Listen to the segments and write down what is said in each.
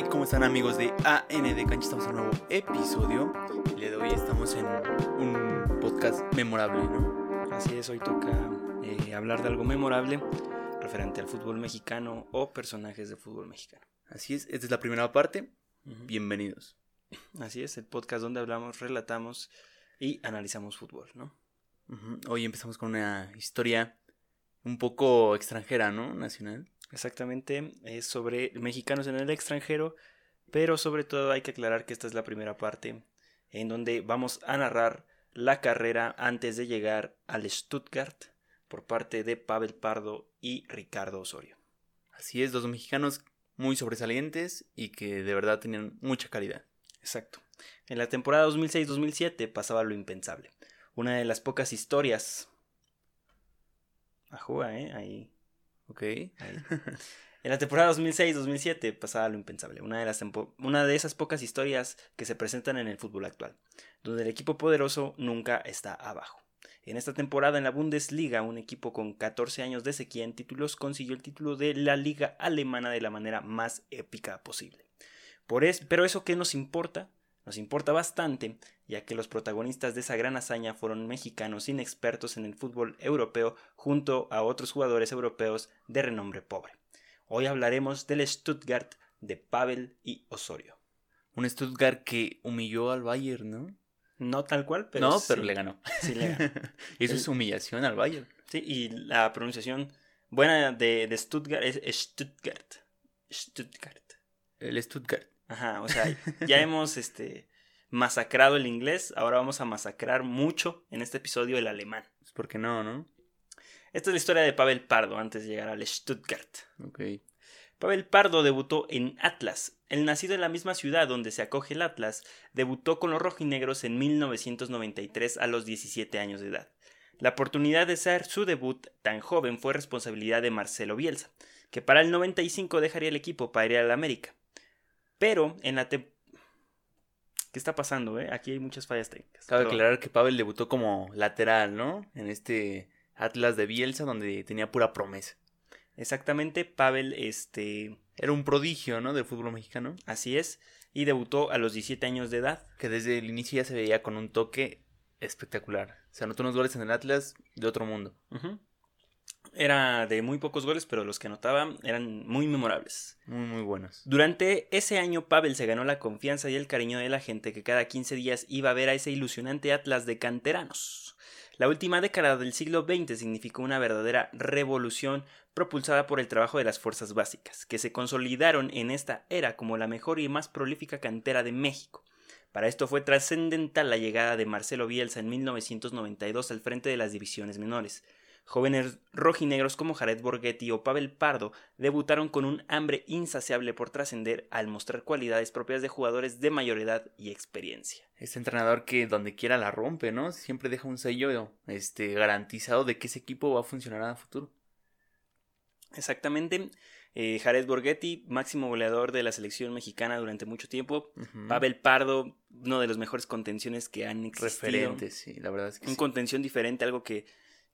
Hey, ¿cómo están amigos de AN de Cancha? Estamos en un nuevo episodio. Día de hoy estamos en un podcast memorable, ¿no? Así es, hoy toca eh, hablar de algo memorable referente al fútbol mexicano o personajes de fútbol mexicano. Así es, esta es la primera parte. Bienvenidos. Así es, el podcast donde hablamos, relatamos y analizamos fútbol, ¿no? Ujú. Hoy empezamos con una historia un poco extranjera, ¿no? Nacional. Exactamente, es sobre mexicanos en el extranjero, pero sobre todo hay que aclarar que esta es la primera parte en donde vamos a narrar la carrera antes de llegar al Stuttgart por parte de Pavel Pardo y Ricardo Osorio. Así es, dos mexicanos muy sobresalientes y que de verdad tenían mucha calidad. Exacto. En la temporada 2006-2007 pasaba lo impensable. Una de las pocas historias. Ajúa, ¿eh? Ahí. ¿Ok? ahí. En la temporada 2006-2007 pasaba lo impensable. Una de, las una de esas pocas historias que se presentan en el fútbol actual, donde el equipo poderoso nunca está abajo. En esta temporada en la Bundesliga, un equipo con 14 años de sequía en títulos consiguió el título de la liga alemana de la manera más épica posible. Por es- pero eso qué nos importa? Nos importa bastante, ya que los protagonistas de esa gran hazaña fueron mexicanos inexpertos en el fútbol europeo junto a otros jugadores europeos de renombre pobre. Hoy hablaremos del Stuttgart de Pavel y Osorio. Un Stuttgart que humilló al Bayern, ¿no? No tal cual, pero no, sí, pero le ganó. sí le ganó. Eso El- es humillación al Bayern. Sí, y la pronunciación buena de, de Stuttgart es Stuttgart. Stuttgart. El Stuttgart. Ajá, o sea, ya hemos este, masacrado el inglés, ahora vamos a masacrar mucho en este episodio el alemán. Pues, ¿Por qué no, no? Esta es la historia de Pavel Pardo antes de llegar al Stuttgart. Ok. Pavel Pardo debutó en Atlas. El nacido en la misma ciudad donde se acoge el Atlas, debutó con los rojinegros en 1993 a los 17 años de edad. La oportunidad de hacer su debut tan joven fue responsabilidad de Marcelo Bielsa, que para el 95 dejaría el equipo para ir al América. Pero en la tem- ¿Qué está pasando, eh? Aquí hay muchas fallas técnicas. Cabe aclarar que Pavel debutó como lateral, ¿no? En este Atlas de Bielsa donde tenía pura promesa. Exactamente, Pavel, este, Era un prodigio, ¿no? Del fútbol mexicano. así es, y debutó a los 17 años de edad. Que desde el inicio ya se veía con un toque espectacular. Se anotó unos goles en el Atlas de otro mundo. Ujú. Era de muy pocos goles, pero los que anotaba eran muy memorables. Muy, muy buenos. Durante ese año, Pavel se ganó la confianza y el cariño de la gente que cada 15 días iba a ver a ese ilusionante Atlas de canteranos. La última década del siglo XX significó una verdadera revolución propulsada por el trabajo de las fuerzas básicas, que se consolidaron en esta era como la mejor y más prolífica cantera de México. Para esto fue trascendental la llegada de Marcelo Bielsa en 1992 al frente de las divisiones menores. Jóvenes rojinegros como Jared Borghetti o Pavel Pardo debutaron con un hambre insaciable por trascender al mostrar cualidades propias de jugadores de mayor edad y experiencia. Este entrenador que donde quiera la rompe, ¿no? Siempre deja un sello este, garantizado de que ese equipo va a funcionar a futuro. Exactamente. Eh, Jared Borghetti, máximo goleador de la selección mexicana durante mucho tiempo. Pavel Pardo, uno de los mejores contenciones que han existido. Referentes, sí, la verdad es que Un sí. contención diferente, algo que,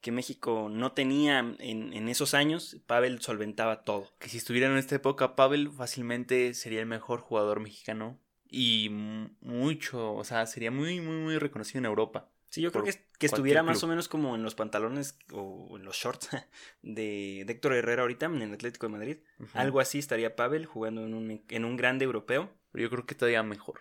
que México no tenía en, en esos años. Pavel solventaba todo. Que si estuviera en esta época, Pavel fácilmente sería el mejor jugador mexicano. Y mucho, o sea, sería muy, muy, muy reconocido en Europa. Sí, yo creo que, que estuviera más o menos como en los pantalones o en los shorts de, de Héctor Herrera ahorita en el Atlético de Madrid. Algo así estaría Pavel jugando en un, en un grande europeo. Pero yo creo que todavía mejor.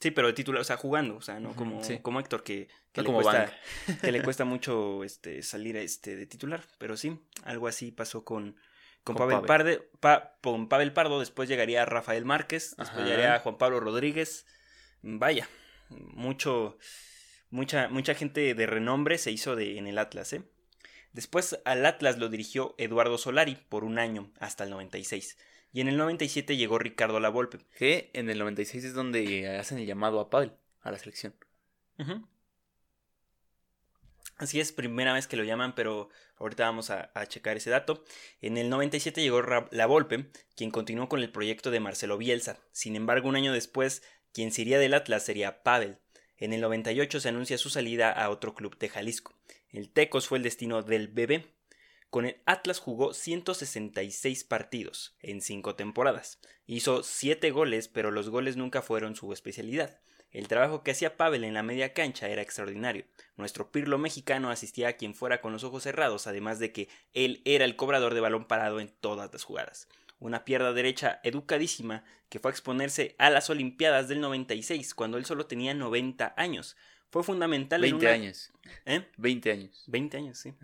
Sí, pero de titular, o sea, jugando, o sea, no como, sí. como Héctor, que, que No le como cuesta, que le cuesta mucho este, salir este, de titular. Pero sí, algo así pasó con, con, Con Pavel, Pavel. Parde- Pa- con Pavel Pardo. Después llegaría Rafael Márquez, después llegaría Juan Pablo Rodríguez. Vaya, mucho, mucha, mucha gente de renombre se hizo de, en el Atlas, ¿eh? Después al Atlas lo dirigió Eduardo Solari por un año, hasta el 96. Y en el 97 llegó Ricardo Lavolpe. Que en el 96 es donde hacen el llamado a Pavel, a la selección. Así es, primera vez que lo llaman, pero ahorita vamos a, a checar ese dato. En el 97 llegó La Volpe, quien continuó con el proyecto de Marcelo Bielsa. Sin embargo, un año después, quien se iría del Atlas sería Pavel. En el 98 se anuncia su salida a otro club de Jalisco. El Tecos fue el destino del bebé. Con el Atlas jugó 166 partidos en 5 temporadas. Hizo 7 goles, pero los goles nunca fueron su especialidad. El trabajo que hacía Pavel en la media cancha era extraordinario. Nuestro pirlo mexicano asistía a quien fuera con los ojos cerrados, además de que él era el cobrador de balón parado en todas las jugadas. Una pierna derecha educadísima que fue a exponerse a las Olimpiadas del 96, cuando él solo tenía 90 años. Fue fundamental 20 en una... años. ¿Eh? 20 años. 20 años, sí.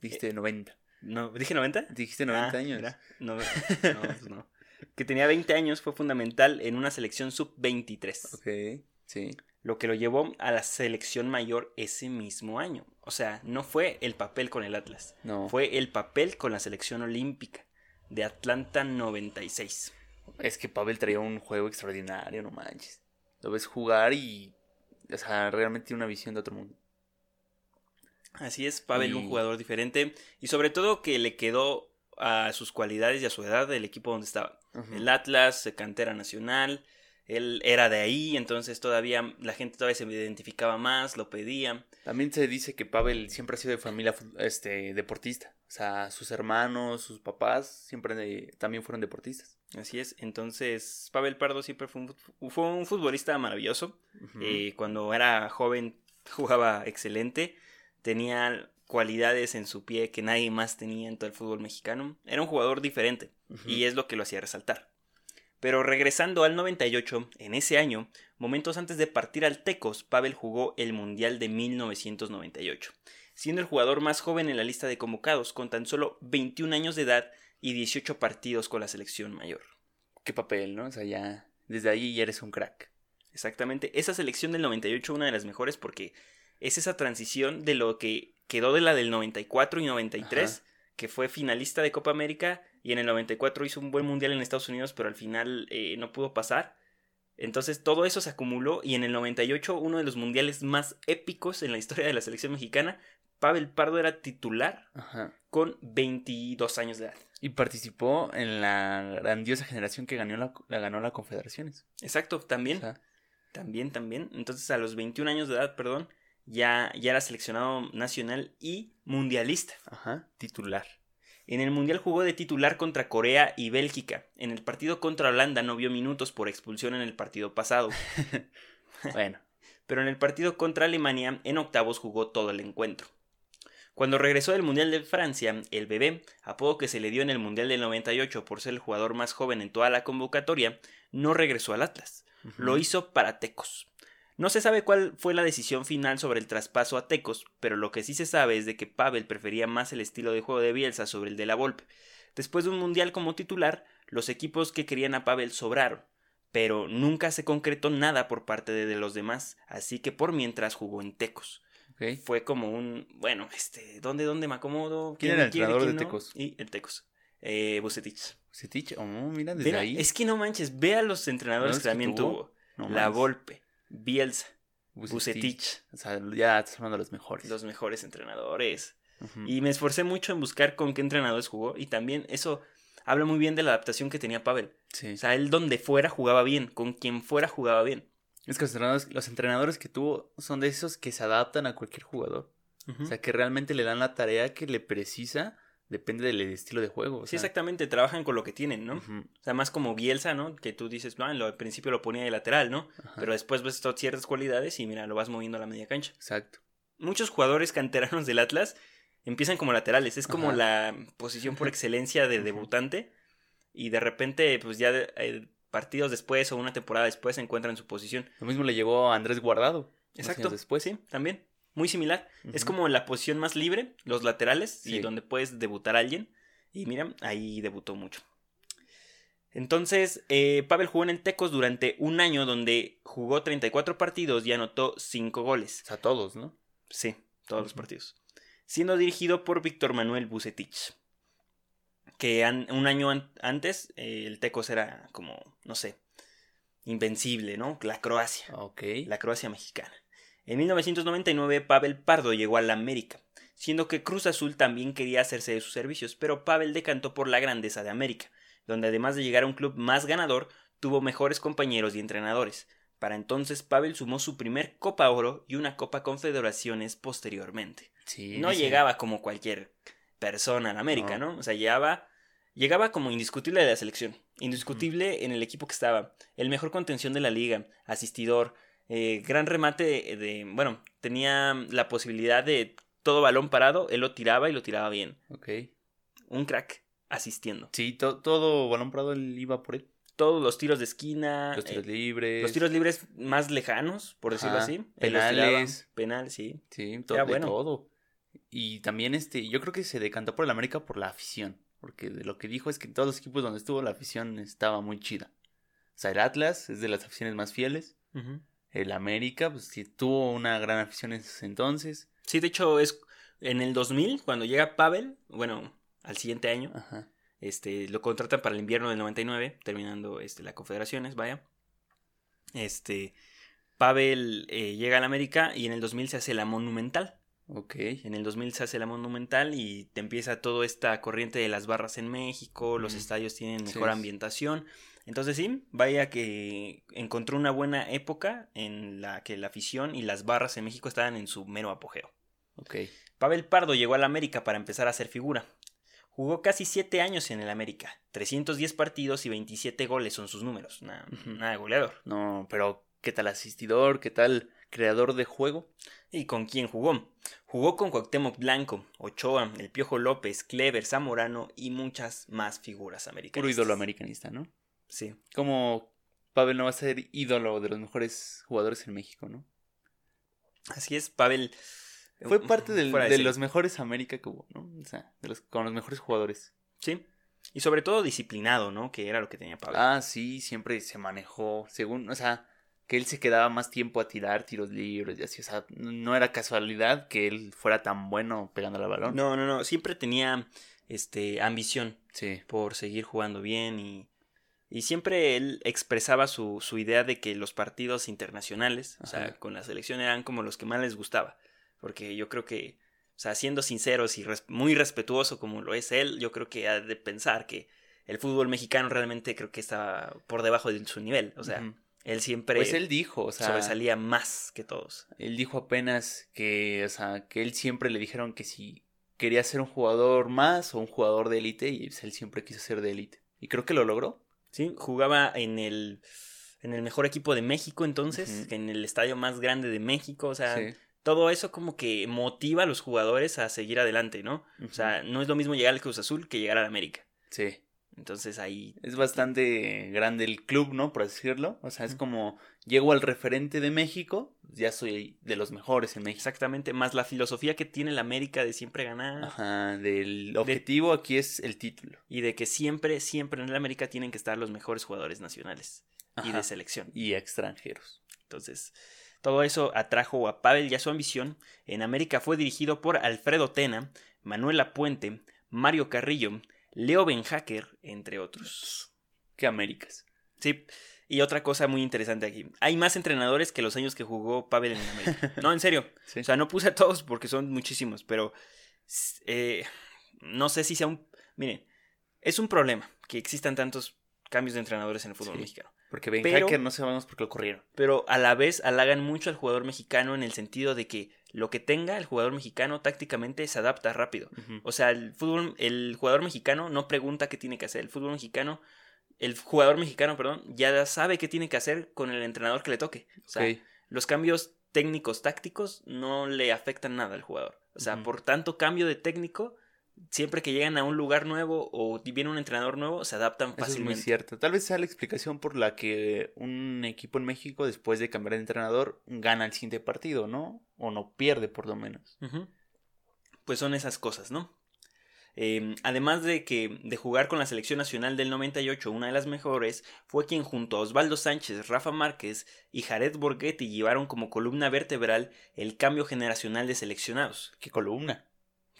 Dijiste 90. No, ¿Dije 90? Dijiste 90 Ah, años. mira, no, no, pues no. Que tenía 20 años fue fundamental en una selección sub-23. Ok, sí. lo que lo llevó a la selección mayor ese mismo año. O sea, no fue el papel con el Atlas, No. fue el papel con la selección olímpica de Atlanta 96. Es que Pavel traía un juego extraordinario, no manches. Lo ves jugar y. O sea, realmente tiene una visión de otro mundo. Así es, Pavel, Y- un jugador diferente y sobre todo que le quedó a sus cualidades y a su edad del equipo donde estaba. El Atlas, eh, cantera nacional, él era de ahí, entonces todavía la gente todavía se identificaba más, lo pedía. También se dice que Pavel siempre ha sido de familia este, deportista. O sea, sus hermanos, sus papás siempre de- también fueron deportistas. Así es, entonces Pavel Pardo siempre fue un, fut- fue un futbolista maravilloso. Eh, cuando era joven jugaba excelente, tenía cualidades en su pie que nadie más tenía en todo el fútbol mexicano. Era un jugador diferente y es lo que lo hacía resaltar. Pero regresando al 98, en ese año, momentos antes de partir al Tecos, Pavel jugó el Mundial de 1998, siendo el jugador más joven en la lista de convocados, con tan solo 21 años de edad y 18 partidos con la selección mayor. Qué papel, ¿no? O sea, ya. Desde ahí ya eres un crack. Exactamente. Esa selección del 98 una de las mejores porque es esa transición de lo que quedó de la del 94 y 93, Ajá. que fue finalista de Copa América y en el 94 hizo un buen mundial en Estados Unidos, pero al final eh, no pudo pasar. Entonces todo eso se acumuló y en el 98 uno de los mundiales más épicos en la historia de la selección mexicana, Pavel Pardo era titular Ajá. con 22 años de edad. Y participó en la grandiosa generación que ganó la, la ganó la Confederaciones. Exacto, también. O sea, También, también. Entonces, a los 21 años de edad, perdón, ya, ya era seleccionado nacional y mundialista. ajá, titular. En el mundial jugó de titular contra Corea y Bélgica. En el partido contra Holanda no vio minutos por expulsión en el partido pasado. Bueno, pero en el partido contra Alemania, en octavos jugó todo el encuentro. Cuando regresó del Mundial de Francia, el bebé, apodo que se le dio en el Mundial del 98 por ser el jugador más joven en toda la convocatoria, no regresó al Atlas. Lo hizo para Tecos. No se sabe cuál fue la decisión final sobre el traspaso a Tecos, pero lo que sí se sabe es de que Pavel prefería más el estilo de juego de Bielsa sobre el de la Volpe. Después de un mundial como titular, los equipos que querían a Pavel sobraron, pero nunca se concretó nada por parte de, de los demás, así que por mientras jugó en Tecos. Fue como un, bueno, este, ¿dónde, dónde me acomodo? ¿Quién era el quiere, entrenador quién de no? Tecos? Y el Tecos. Eh, Bucetich. Setich, oh, mira, desde Mira, ahí. es que no manches, ve a los entrenadores que que también tuvo. tuvo. No La manches. Volpe, Bielsa, Bucetich. O sea, ya estás hablando de los mejores. los mejores entrenadores. Y me esforcé mucho en buscar con qué entrenadores jugó y también eso habla muy bien de la adaptación que tenía Pavel. Sí. O sea, él donde fuera jugaba bien, con quien fuera jugaba bien. Es que los entrenadores, los entrenadores que tuvo son de esos que se adaptan a cualquier jugador. O sea, que realmente le dan la tarea que le precisa, depende del estilo de juego. o Sí, sea. exactamente, trabajan con lo que tienen, ¿no? O sea, más como Bielsa, ¿no? Que tú dices, no, en lo- al principio lo ponía de lateral, ¿no? ajá, Pero después ves ciertas cualidades y mira, lo vas moviendo a la media cancha. Exacto. Muchos jugadores canteranos del Atlas empiezan como laterales, es como Ajá. la posición por excelencia de debutante y de repente, pues ya eh, partidos después o una temporada después se encuentran en su posición. Lo mismo le llegó a Andrés Guardado. Exacto. después. Sí, también. Muy similar. Es como la posición más libre, los laterales, y donde puedes debutar a alguien. Y mira, ahí debutó mucho. Entonces, eh, Pavel jugó en el Tecos durante un año donde jugó 34 partidos y anotó 5 goles. O sea, todos, ¿no? Sí, todos los partidos. Siendo dirigido por Víctor Manuel Bucetich. Que an- un año an- antes eh, el Tecos era como, no sé, invencible, ¿no? La Croacia Ok. la Croacia mexicana. En 1999 Pavel Pardo llegó al América, siendo que Cruz Azul también quería hacerse de sus servicios, pero Pavel decantó por la grandeza de América, donde además de llegar a un club más ganador, tuvo mejores compañeros y entrenadores. Para entonces Pavel sumó su primer Copa Oro y una Copa Confederaciones posteriormente. Sí. No llegaba como cualquier persona en América, No. ¿no? O sea, llegaba, llegaba como indiscutible de la selección, indiscutible en el equipo que estaba, el mejor contención de la liga, asistidor, eh, gran remate de, de- bueno, tenía la posibilidad de todo balón parado, él lo tiraba y lo tiraba bien. Ok. Un crack asistiendo. Sí, to- todo balón parado él iba por él. Todos los tiros de esquina, Los tiros eh, libres. los tiros libres más lejanos, por decirlo Ajá, así. penales. Penal, sí. Sí, to- Era de bueno. todo. Y también este, yo creo que se decantó por el América por la afición. Porque de lo que dijo es que en todos los equipos donde estuvo la afición estaba muy chida. O sea, el Atlas es de las aficiones más fieles. Ujú. El América, pues sí, tuvo una gran afición en ese entonces. Sí, de hecho es en el 2000 cuando llega Pavel, bueno, al siguiente año, Ajá. este lo contratan para el invierno del 99, terminando este la Confederaciones, vaya. Este Pavel eh, llega al América y en el 2000 se hace la Monumental. Ok. En el 2000 se hace la Monumental y te empieza toda esta corriente de las barras en México, los Mm. estadios tienen Sí, mejor es- ambientación. Entonces sí, vaya que encontró una buena época en la que la afición y las barras en México estaban en su mero apogeo. Ok. Pavel Pardo llegó al América para empezar a hacer figura. Jugó casi 7 años en el América, 310 partidos y 27 goles son sus números, nada, nada de goleador. No, pero ¿qué tal asistidor? ¿Qué tal creador de juego? ¿Y con quién jugó? Jugó con Cuauhtémoc Blanco, Ochoa, El Piojo López, Clever, Zamorano y muchas más figuras americanas. Puro ídolo americanista, ¿no? Sí. Como Pavel no va a ser ídolo de los mejores jugadores en México, ¿no? Así es, Pavel. Fue parte del- de, los mejores América que hubo, ¿no? O sea, de los, con los mejores jugadores. Sí. Y sobre todo disciplinado, ¿no? Que era lo que tenía Pavel. Ah, sí, siempre se manejó, según, o sea, que él se quedaba más tiempo a tirar tiros libres y así, o sea, no era casualidad que él fuera tan bueno pegando al balón. No, no, no. Siempre tenía este ambición Sí, por seguir jugando bien y, y siempre él expresaba su, su idea de que los partidos internacionales, o sea, con la selección eran como los que más les gustaba. Porque yo creo que, o sea, siendo sinceros y res- muy respetuoso como lo es él, yo creo que ha de pensar que el fútbol mexicano realmente creo que está por debajo de su nivel. O sea, él siempre pues él dijo, o sea, sobresalía más que todos. él dijo apenas que, o sea, que él siempre le dijeron que si quería ser un jugador más o un jugador de élite y él siempre quiso ser de élite. Y creo que lo logró. Sí, jugaba en el, en el mejor equipo de México entonces, en el estadio más grande de México, o sea, Sí. todo eso como que motiva a los jugadores a seguir adelante, ¿no? O sea, no es lo mismo llegar al Cruz Azul que llegar al América. Sí. Entonces ahí, Es bastante grande el club, ¿no? Por decirlo. O sea, es como llego al referente de México, ya soy de los mejores en México. exactamente, más la filosofía que tiene el América de siempre ganar Ajá, del objetivo aquí es el título. y de que siempre, siempre en el América tienen que estar los mejores jugadores nacionales y de selección. Y extranjeros. Entonces, todo eso atrajo a Pavel y a su ambición. En América fue dirigido por Alfredo Tena, Manuel Apuente, Mario Carrillo, Leo Benhacker, entre otros. ¿Qué Américas? Sí, y otra cosa muy interesante aquí. Hay más entrenadores que los años que jugó Pavel en América. No, en serio. Sí. O sea, no puse a todos porque son muchísimos, pero eh, no sé si sea un... Miren, es un problema que existan tantos cambios de entrenadores en el fútbol Sí. mexicano. Porque Ben Pero- Hacker no sabemos por qué lo corrieron. pero a la vez halagan mucho al jugador mexicano en el sentido de que lo que tenga el jugador mexicano tácticamente se adapta rápido. O sea, el fútbol, el jugador mexicano no pregunta qué tiene que hacer. El fútbol mexicano, el jugador mexicano, perdón, ya sabe qué tiene que hacer con el entrenador que le toque. O sea, los cambios técnicos tácticos no le afectan nada al jugador. O sea, por tanto cambio de técnico, siempre que llegan a un lugar nuevo o viene un entrenador nuevo, se adaptan Eso es muy fácilmente. cierto. Tal vez sea la explicación por la que un equipo en México, después de cambiar de entrenador, gana el siguiente partido, ¿no? O no pierde, por lo menos. Pues son esas cosas, ¿no? Eh, además de que de jugar con la selección nacional del 98, una de las mejores, fue quien junto a Osvaldo Sánchez, Rafa Márquez y Jared Borghetti llevaron como columna vertebral el cambio generacional de seleccionados. ¡Qué columna!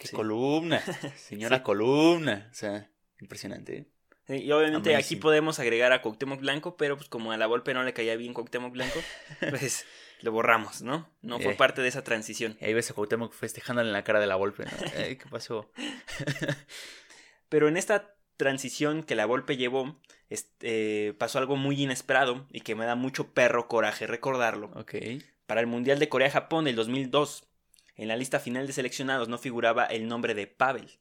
¡Qué Sí. columna! Señora Sí. columna. O sea, impresionante. ¿eh? Sí, Y obviamente aquí podemos agregar a Cuauhtémoc Blanco, pero pues como a la Volpe no le caía bien Cuauhtémoc Blanco, pues lo borramos, ¿no? No fue Eh. parte de esa transición. Y ahí ves a Cuauhtémoc festejándole en la cara de la Volpe, ¿Qué pasó? Pero en esta transición que la Volpe llevó, este, pasó algo muy inesperado y que me da mucho perro coraje recordarlo. Ok. Para el Mundial de Corea-Japón del 2002, en la lista final de seleccionados no figuraba el nombre de Pavel.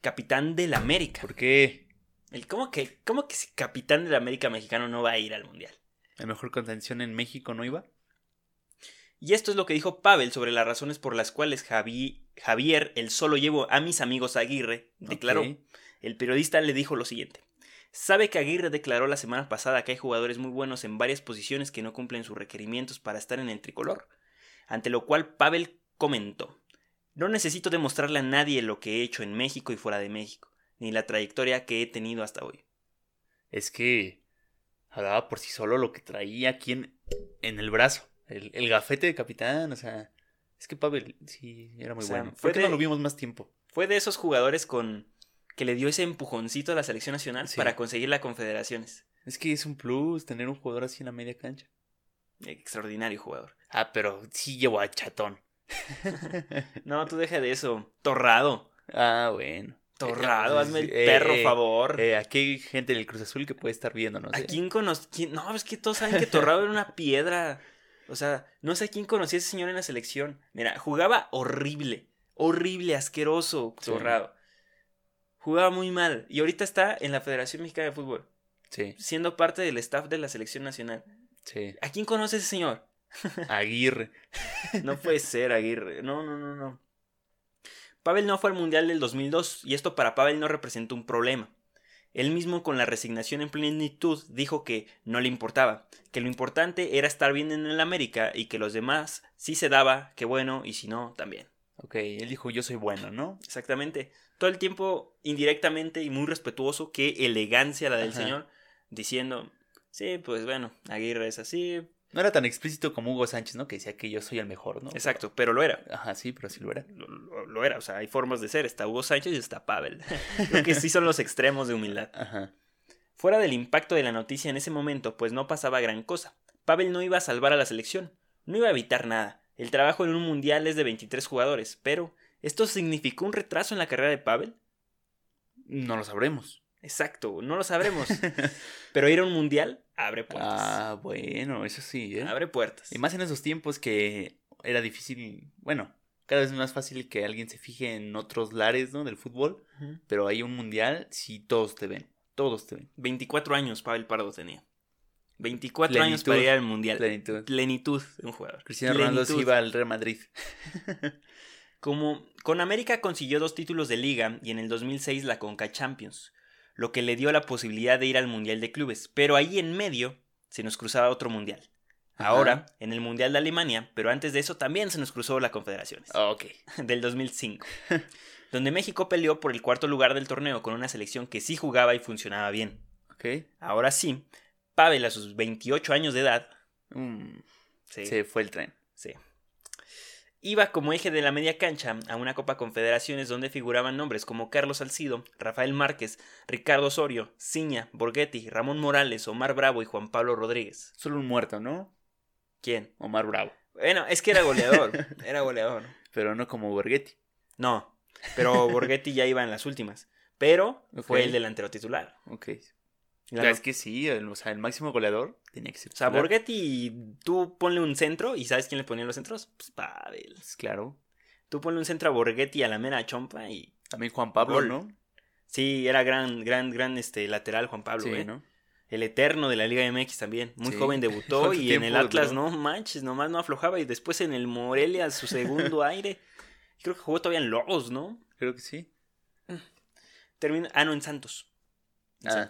capitán del América. ¿Por qué? El, ¿cómo, que, ¿Cómo que si capitán del América mexicano no va a ir al Mundial? ¿La mejor contención en México no iba? Y esto es lo que dijo Pavel sobre las razones por las cuales Javier, el solo llevo a mis amigos Aguirre, declaró. El periodista le dijo lo siguiente. Sabe que Aguirre declaró la semana pasada que hay jugadores muy buenos en varias posiciones que no cumplen sus requerimientos para estar en el tricolor. Ante lo cual Pavel comentó. No necesito demostrarle a nadie lo que he hecho en México y fuera de México, ni la trayectoria que he tenido hasta hoy. Es que hablaba por sí solo lo que traía aquí en, en el brazo. El, el gafete de capitán, o sea. Es que Pavel sí era muy O sea, bueno. fue ¿Por qué de- no lo vimos más tiempo? Fue de esos jugadores con que le dio ese empujoncito a la selección nacional Sí. para conseguir la Confederaciones. Es que es un plus tener un jugador así en la media cancha. Extraordinario jugador. Ah, pero sí llevó a Chatón. No, tú deja de eso. Torrado. ah, bueno. Torrado, Eh, hazme el eh, perro eh, favor. Eh, aquí hay gente del Cruz Azul que puede estar viéndonos. ¿A quién conoce? No, es que todos saben que Torrado era una piedra. O sea, no sé a quién conocía a ese señor en la selección. Mira, jugaba horrible. Horrible, asqueroso, Sí. Torrado. Jugaba muy mal. Y ahorita está en la Federación Mexicana de Fútbol. Sí, Siendo parte del staff de la selección nacional. sí. ¿A quién conoce ese señor? Aguirre. No puede ser, Aguirre. No, no, no, no. Pavel no fue al Mundial del 2002 y esto para Pavel no representó un problema. Él mismo con la resignación en plenitud dijo que no le importaba, que lo importante era estar bien en el América y que los demás si se daba, que bueno, y si no, también. Ok, él dijo yo soy bueno, ¿no? Exactamente. Todo el tiempo indirectamente y muy respetuoso, qué elegancia la del Ajá. señor, diciendo, sí, pues bueno, Aguirre es así. No era tan explícito como Hugo Sánchez, ¿no? Que decía que yo soy el mejor, ¿no? Exacto, pero lo era. Ajá, sí, pero sí lo era. lo, lo- lo era, o sea, hay formas de ser, está Hugo Sánchez y está Pavel. Creo que sí son los extremos de humildad. Ajá. Fuera del impacto de la noticia en ese momento, pues no pasaba gran cosa. Pavel no iba a salvar a la selección, no iba a evitar nada. El trabajo en un mundial es de 23 jugadores, pero ¿esto significó un retraso en la carrera de Pavel? No lo sabremos. Exacto, no lo sabremos. pero ir a un mundial abre puertas. Ah, bueno, eso sí, ¿eh? Abre puertas. Y más en esos tiempos que era difícil, bueno, cada vez más fácil que alguien se fije en otros lares, ¿no? Del fútbol, pero hay un mundial, sí, todos te ven, todos te ven. 24 años Pavel Pardo tenía. 24 años para ir al mundial. Plenitud. Plenitud de un jugador. Cristiano Ronaldo se iba al Real Madrid. Como con América consiguió dos títulos de liga y en el 2006 la Conca Champions, lo que le dio la posibilidad de ir al Mundial de Clubes, pero ahí en medio se nos cruzaba otro Mundial. Ajá. Ahora, en el Mundial de Alemania, pero antes de eso también se nos cruzó la Confederaciones, Ok. del 2005, donde México peleó por el cuarto lugar del torneo con una selección que sí jugaba y funcionaba bien. Ok. Ahora sí, Pavel a sus 28 años de edad, Mm, sí, Se fue el tren. Sí. Iba como eje de la media cancha a una Copa Confederaciones donde figuraban nombres como Carlos Salcido, Rafael Márquez, Ricardo Osorio, Ciña, Borghetti, Ramón Morales, Omar Bravo y Juan Pablo Rodríguez. Solo un muerto, ¿no? ¿Quién? Omar Bravo. Bueno, es que era goleador. Era goleador. Pero no como Borghetti. No, pero Borghetti ya iba en las últimas. Pero fue el delantero titular. Ok. La- Claro, es que sí, el, o sea, el máximo goleador tenía que ser. O sea, titular. Borghetti, tú ponle un centro y ¿sabes quién le ponía los centros? Pues Pavel. Pues, Claro. Tú ponle un centro a Borghetti a la mera chompa y También Juan Pablo, Gol. ¿no? Sí, era gran, gran, gran este lateral Juan Pablo, sí, ¿eh? ¿no? El eterno de la Liga MX también. Muy Sí. joven debutó ¿Cuánto y en el Atlas, duró? no manches, nomás no aflojaba. Y después en el Morelia, su segundo aire. Creo que jugó todavía en Lobos, ¿no? Creo que sí. Terminó, ah, no, en Santos. Ah.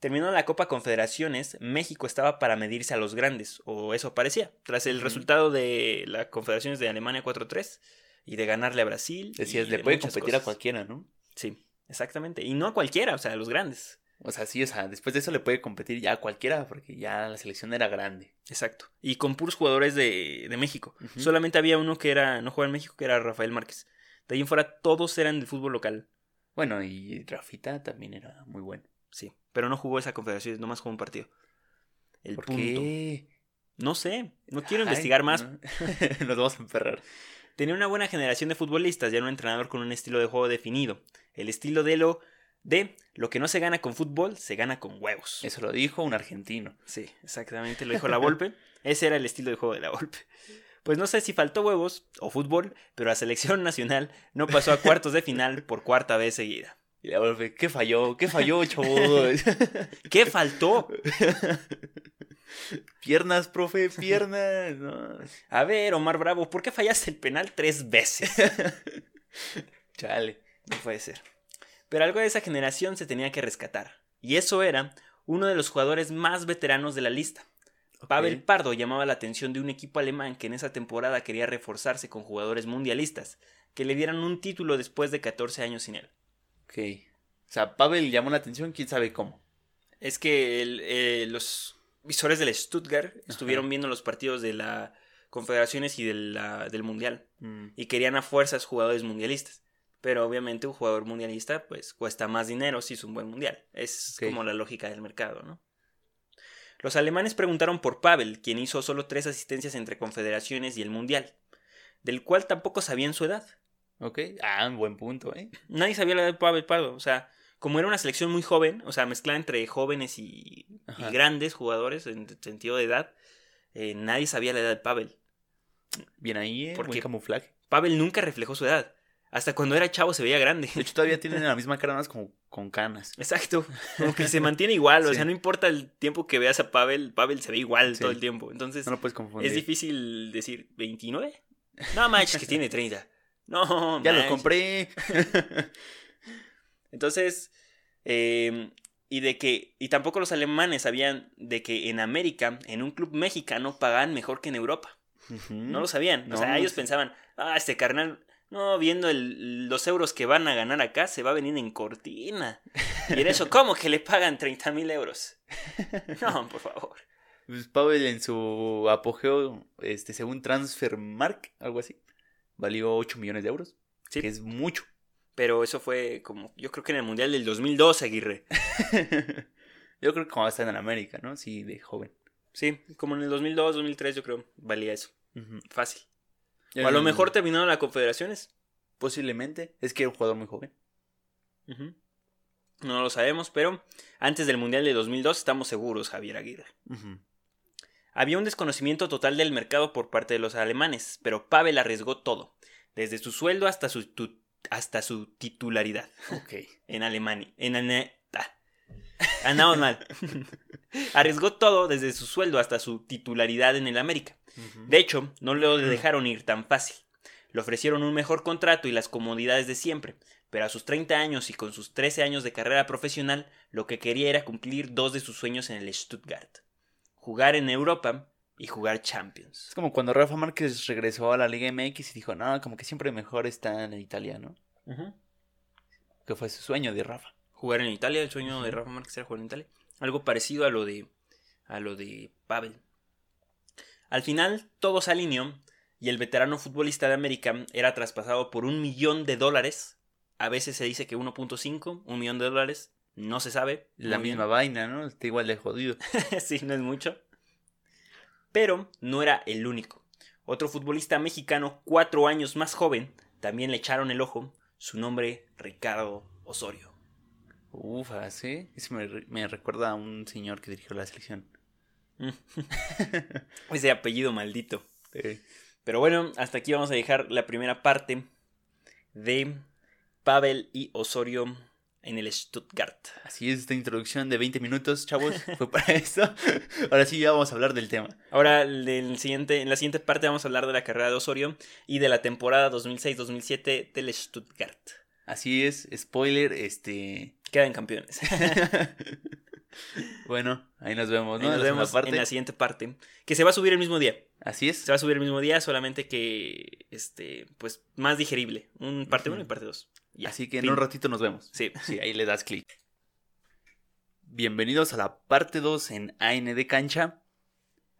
Terminó la Copa Confederaciones, México estaba para medirse a los grandes, o eso parecía, tras el resultado de las Confederaciones de Alemania 4-3 y de ganarle a Brasil. Decías, le de puede competir a cualquiera, ¿no? Sí, exactamente. Y no a cualquiera, o sea, a los grandes. O sea, sí, o sea, después de eso le puede competir ya a cualquiera, porque ya la selección era grande. Exacto. Y con puros jugadores de, de México. Solamente había uno que era, no jugaba en México, que era Rafael Márquez. De ahí en fuera todos eran del fútbol local. Bueno, y Rafita también era muy bueno. Sí. Pero no jugó esa confederación, nomás jugó un partido. El ¿Por punto. qué? No sé, no quiero Ay, investigar más. no. Nos vamos a emperrar. Tenía una buena generación de futbolistas y era un entrenador con un estilo de juego definido. El estilo de lo de lo que no se gana con fútbol, se gana con huevos. Eso lo dijo un argentino. Sí, exactamente, lo dijo la Volpe. Ese era el estilo de juego de la Volpe. Pues no sé si faltó huevos o fútbol, pero la selección nacional no pasó a cuartos de final por cuarta vez seguida. Y la profe, ¿qué falló? ¿Qué falló, chavo? ¿Qué faltó? piernas, profe, piernas. No. A ver, Omar Bravo, ¿por qué fallaste el penal tres veces? Chale. No puede ser. Pero algo de esa generación se tenía que rescatar. Y eso era uno de los jugadores más veteranos de la lista. Pavel Pardo llamaba la atención de un equipo alemán que en esa temporada quería reforzarse con jugadores mundialistas, que le dieran un título después de 14 años sin él. Ok. O sea, Pavel llamó la atención, quién sabe cómo. Es que eh, los visores del Stuttgart estuvieron viendo los partidos de la Confederaciones y de la, del Mundial. Mm. Y querían a fuerzas jugadores mundialistas. Pero obviamente un jugador mundialista pues cuesta más dinero si es un buen mundial. Es como la lógica del mercado, ¿no? Los alemanes preguntaron por Pavel, quien hizo solo tres asistencias entre confederaciones y el mundial, del cual tampoco sabían su edad. Ok. Ah, un buen punto, ¿eh? Nadie sabía la edad de Pavel Pardo. O sea, como era una selección muy joven, o sea, mezclada entre jóvenes y, grandes jugadores en sentido de edad, eh, nadie sabía la edad de Pavel. Bien ahí, ¿eh? ¿Por Buen qué? camuflaje. Pavel nunca reflejó su edad. Hasta cuando era chavo se veía grande. De hecho, todavía tienen la misma cara, más como con canas. Exacto. Como que se mantiene igual. O sea, no importa el tiempo que veas a Pavel, Pavel se ve igual Sí. todo el tiempo. Entonces, No lo puedes confundir. es difícil decir, ¿29? No manches, que tiene 30. No, Ya lo compré. Entonces, eh, y de que, y tampoco los alemanes sabían de que en América, en un club mexicano, pagaban mejor que en Europa. No lo sabían. No, o sea, no ellos sé. pensaban, ah, este carnal, no, viendo el- los euros que van a ganar acá, se va a venir en cortina. Y en eso, ¿cómo que le pagan 30 mil euros? No, por favor. Pues Pavel en su apogeo, este, según Transfermark, algo así, valió 8 millones de euros. Sí. Que es mucho. Pero eso fue como, yo creo que en el Mundial del 2002, Aguirre. Yo creo que como está en América, ¿no? Sí, de joven. Sí, como en el 2002, 2003, yo creo, valía eso. Fácil. O a lo mejor terminaron las confederaciones. Posiblemente. Es que era un jugador muy joven. No lo sabemos, pero antes del Mundial de 2002 estamos seguros, Javier Aguirre. Había un desconocimiento total del mercado por parte de los alemanes, pero Pavel arriesgó todo, desde su sueldo hasta su, tu- hasta su titularidad Ok. en Alemania. En. Andamos mal. arriesgó todo desde su sueldo hasta su titularidad en el América. De hecho, no lo dejaron ir tan fácil. Le ofrecieron un mejor contrato y las comodidades de siempre, pero a sus 30 años y con sus 13 años de carrera profesional, lo que quería era cumplir dos de sus sueños en el Stuttgart. Jugar en Europa y jugar Champions. Es como cuando Rafa Márquez regresó a la Liga MX y dijo, no, como que siempre mejor está en Italia, ¿no? Que fue su sueño de Rafa. Jugar en Italia, el sueño de. Rafa Márquez era jugar en Italia. Algo parecido a lo de a lo de Pavel. Al final, todo se alineó y el veterano futbolista de América era traspasado por un millón de dólares. A veces se dice que 1.5, un millón de dólares. No se sabe. La bien. misma vaina, ¿no? Está igual de jodido. sí, no es mucho. Pero no era el único. Otro futbolista mexicano, cuatro años más joven, también le echaron el ojo. Su nombre, Ricardo Osorio. Ufa, ¿sí? Eso me, me recuerda a un señor que dirigió la selección. Ese apellido maldito. Sí. Pero bueno, hasta aquí vamos a dejar la primera parte de Pavel y Osorio en el Stuttgart. Así es, esta introducción de 20 minutos, chavos, fue para esto. Ahora sí ya vamos a hablar del tema. Ahora, del siguiente, en la siguiente parte vamos a hablar de la carrera de Osorio y de la temporada 2006-2007 del Stuttgart. Así es, spoiler, este... Quedan campeones. Bueno, ahí nos vemos, Ahí ¿no? nos la vemos parte. en la siguiente parte. Que se va a subir el mismo día. Así es. Se va a subir el mismo día, solamente que, este, pues, más digerible. Un parte 1 Ujú. y parte 2. Así que en un ratito nos vemos. Sí. Sí, ahí le das clic. Bienvenidos a la parte 2 en AN de Cancha.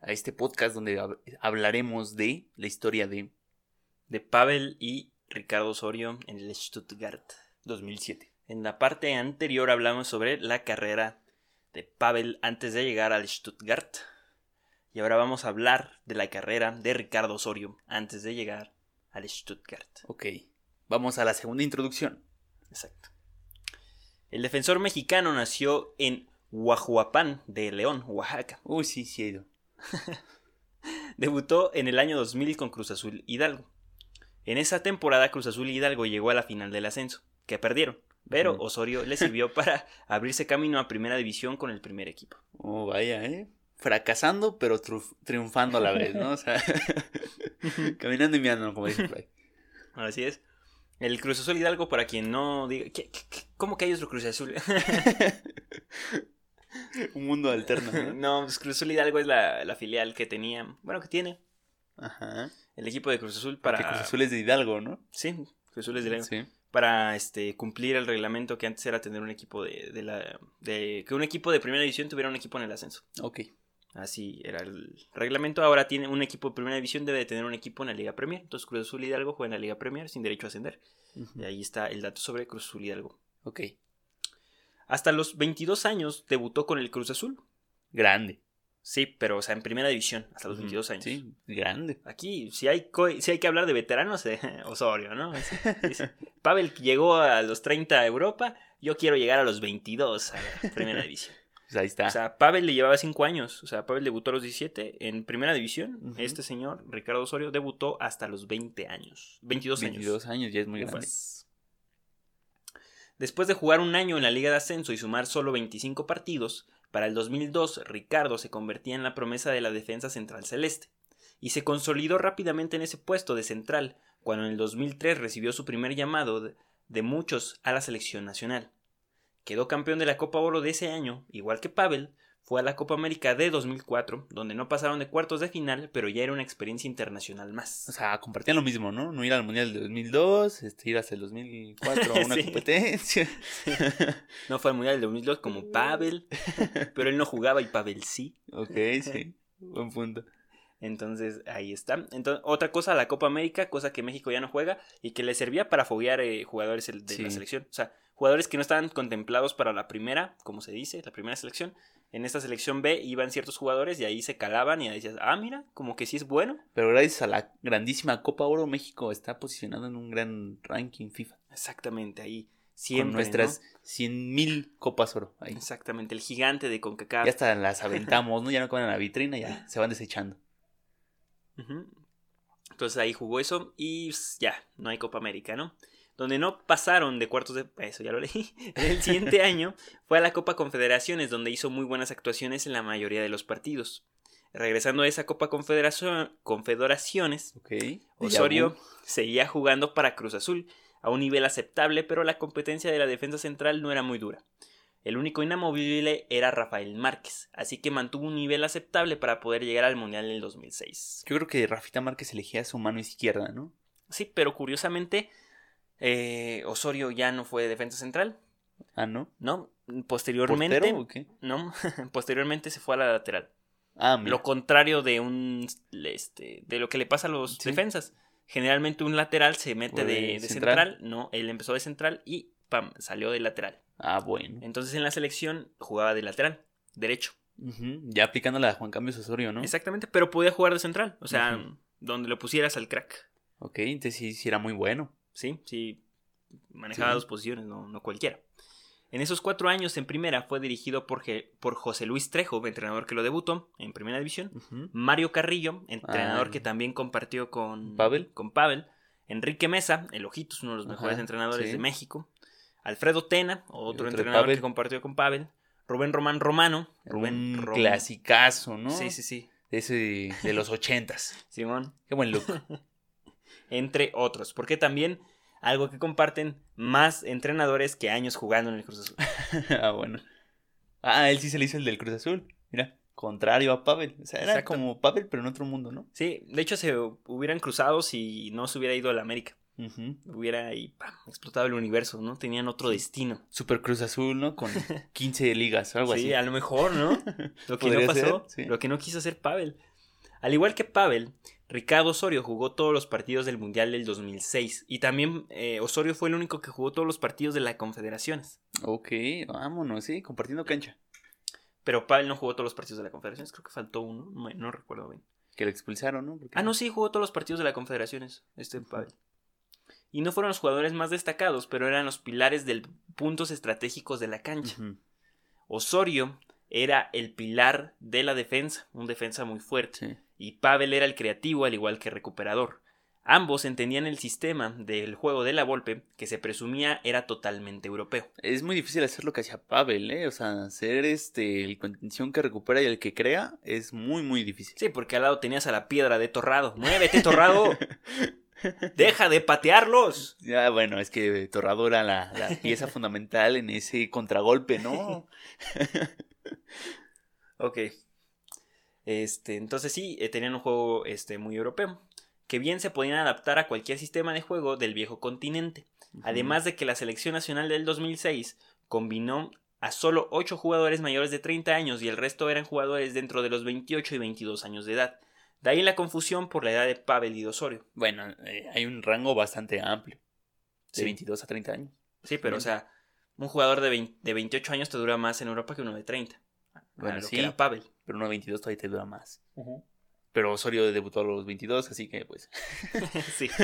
A este podcast donde hab- hablaremos de la historia de De Pavel y Ricardo Osorio en el Stuttgart. 2007. En la parte anterior hablamos sobre la carrera de Pavel antes de llegar al Stuttgart. Y ahora vamos a hablar de la carrera de Ricardo Osorio antes de llegar al Stuttgart. Ok, vamos a la segunda introducción. Exacto. El defensor mexicano nació en Huajuapan de León, Oaxaca. Uy, sí, sí he ido. Debutó en el año 2000 con Cruz Azul Hidalgo. En esa temporada Cruz Azul Hidalgo llegó a la final del ascenso, que perdieron, pero. Osorio le sirvió para abrirse camino a primera división con el primer equipo. Oh, vaya, ¿eh? Fracasando, pero triunfando a la vez, ¿no? O sea, caminando y mirando, como dice ahí. Así es. El Cruz Azul Hidalgo, para quien no diga, ¿qué- qué- qué- ¿cómo que hay otro Cruz Azul? Un mundo alterno, ¿no? no, pues Cruz Azul Hidalgo es la, la filial que tenía, bueno, que tiene Ajá. el equipo de Cruz Azul Para... para... Cruz Azul es de Hidalgo, ¿no? Sí, Cruz Azul es de Hidalgo. Sí. Para este cumplir el reglamento que antes era tener un equipo de, de la de que un equipo de primera división tuviera un equipo en el ascenso. Ok. Así era el reglamento. Ahora tiene un equipo de primera división debe de tener un equipo en la Liga Premier. Entonces Cruz Azul Hidalgo juega en la Liga Premier sin derecho a ascender. Y ahí está el dato sobre Cruz Azul Hidalgo. Ok. Hasta los 22 años debutó con el Cruz Azul. Grande. Sí, pero o sea, en primera división hasta los Ujú. 22 años. Sí, grande. Aquí, si hay, si hay que hablar de veteranos, eh, Osorio, ¿no? Es- es- Pavel llegó a los 30 a Europa, yo quiero llegar a los 22 a la primera división. Pues ahí está. O sea, Pavel le llevaba 5 años, o sea, Pavel debutó a los 17 en primera división. Este señor, Ricardo Osorio, debutó hasta los 20 años, 22 años. 22 años ya es muy grande. Ufas. Después de jugar un año en la Liga de Ascenso y sumar solo 25 partidos, para el 2002 Ricardo se convertía en la promesa de la defensa central celeste y se consolidó rápidamente en ese puesto de central cuando en el 2003 recibió su primer llamado de, muchos a la selección nacional. Quedó campeón de la Copa Oro de ese año, igual que Pavel, fue a la Copa América de 2004, donde no pasaron de cuartos de final, pero ya era una experiencia internacional más. O sea, compartían lo mismo, ¿no? No ir al Mundial del 2002, este, ir hasta el 2004 a una Sí. competencia. No fue al Mundial del 2002 como Pavel, pero él no jugaba y Pavel sí. ok, sí. Buen punto. Entonces ahí está. Entonces, otra cosa, la Copa América, cosa que México ya no juega y que le servía para foguear eh, jugadores de la selección. O sea, jugadores que no estaban contemplados para la primera, como se dice, la primera selección. En esta selección B iban ciertos jugadores y ahí se calaban y ahí decías, ah, mira, como que sí es bueno. Pero gracias a la grandísima Copa Oro, México está posicionado en un gran ranking FIFA. Exactamente, ahí con siempre. nuestras ¿no? 100.000 Copas Oro. Ahí. Exactamente, el gigante de CONCACAF. Ya hasta las aventamos, ¿no? Ya no quedan en la vitrina, ya se van desechando. Entonces ahí jugó eso y pues, ya, no hay Copa América, ¿no? Donde no pasaron de cuartos de... Eso ya lo leí. El siguiente año fue a la Copa Confederaciones, donde hizo muy buenas actuaciones en la mayoría de los partidos. Regresando a esa Copa Confederación- Confederaciones, Osorio seguía jugando para Cruz Azul, a un nivel aceptable, pero la competencia de la defensa central no era muy dura. El único inamovible era Rafael Márquez, así que mantuvo un nivel aceptable para poder llegar al Mundial del 2006. Yo creo que Rafita Márquez elegía su mano izquierda, ¿no? Sí, pero curiosamente eh, Osorio ya no fue defensa central, Ah, ¿no? ¿no? Posteriormente, ¿Portero o qué? no, posteriormente se fue a la lateral. Ah, mira. Lo contrario de un este, de lo que le pasa a los Sí. defensas. Generalmente un lateral se mete de, central. central. no, él empezó de central y pam, salió de lateral. Ah, bueno. Entonces en la selección jugaba de lateral, derecho. Ya aplicándola a Juan Cambios Osorio, ¿no? Exactamente, pero podía jugar de central, o sea, donde lo pusieras al crack. Ok, entonces sí, sí era muy bueno. Sí, sí, manejaba Sí. dos posiciones, no, no cualquiera. En esos cuatro años en primera fue dirigido por, por José Luis Trejo, entrenador que lo debutó en primera división. Mario Carrillo, entrenador Ah. que también compartió con ¿Pavel? Con Pavel. Enrique Mesa, el Ojitos, uno de los Ajá, mejores entrenadores sí. de México. Alfredo Tena, otro entrenador que compartió con Pavel. Rubén Román Romano. Rubén un Rom- clasicazo, ¿no? Sí, sí, sí. Ese de los ochentas. Simón. Qué buen look. Entre otros. Porque también algo que comparten más entrenadores que años jugando en el Cruz Azul. ah, bueno. Ah, él sí se le hizo el del Cruz Azul. Mira, contrario a Pavel. O sea, era Exacto. como Pavel, pero en otro mundo, ¿no? Sí, de hecho se hubieran cruzado si no se hubiera ido a la América. Hubiera ahí pam, explotado el universo, ¿no? Tenían otro destino. Super Cruz Azul, ¿no? Con 15 ligas o algo sí, así. a lo mejor, ¿no? Lo que no pasó, ser, sí. lo que no quiso hacer Pavel. Al igual que Pavel, Ricardo Osorio jugó todos los partidos del Mundial del 2006 y también eh, Osorio fue el único que jugó todos los partidos de la Confederaciones. Ok, vámonos, sí, compartiendo cancha. Pero Pavel no jugó todos los partidos de la Confederaciones, creo que faltó uno, no, no recuerdo bien. Que lo expulsaron, ¿no? Ah, no, sí, jugó todos los partidos de la Confederaciones, este Pavel. Y no fueron los jugadores más destacados, pero eran los pilares de puntos estratégicos de la cancha. Osorio era el pilar de la defensa, un defensa muy fuerte. Sí. Y Pavel era el creativo al igual que recuperador. Ambos entendían el sistema del juego de la Volpe, que se presumía era totalmente europeo. Es muy difícil hacer lo que hacía Pavel, ¿eh? O sea, ser este el contención que recupera y el que crea es muy, muy difícil. Sí, porque al lado tenías a la piedra de Torrado. ¡Muévete, Torrado! ¡Deja de patearlos! Ya, bueno, es que Torrado era la, la pieza fundamental en ese contragolpe, ¿no? ok. Este, entonces sí, eh, tenían un juego este, muy europeo que bien se podían adaptar a cualquier sistema de juego del viejo continente. Además de que la selección nacional del 2006 combinó a solo 8 jugadores mayores de 30 años y el resto eran jugadores dentro de los 28 y 22 años de edad. De ahí la confusión por la edad de Pavel y de Osorio. Bueno, eh, hay un rango bastante amplio. De Sí. 22 a 30 años. Sí, pero o sea, un jugador de, 20 de 28 años te dura más en Europa que uno de 30. Bueno, A lo sí. que era Pavel. Pero uno de 22 todavía te dura más. Pero Osorio debutó a los 22, así que pues... sí.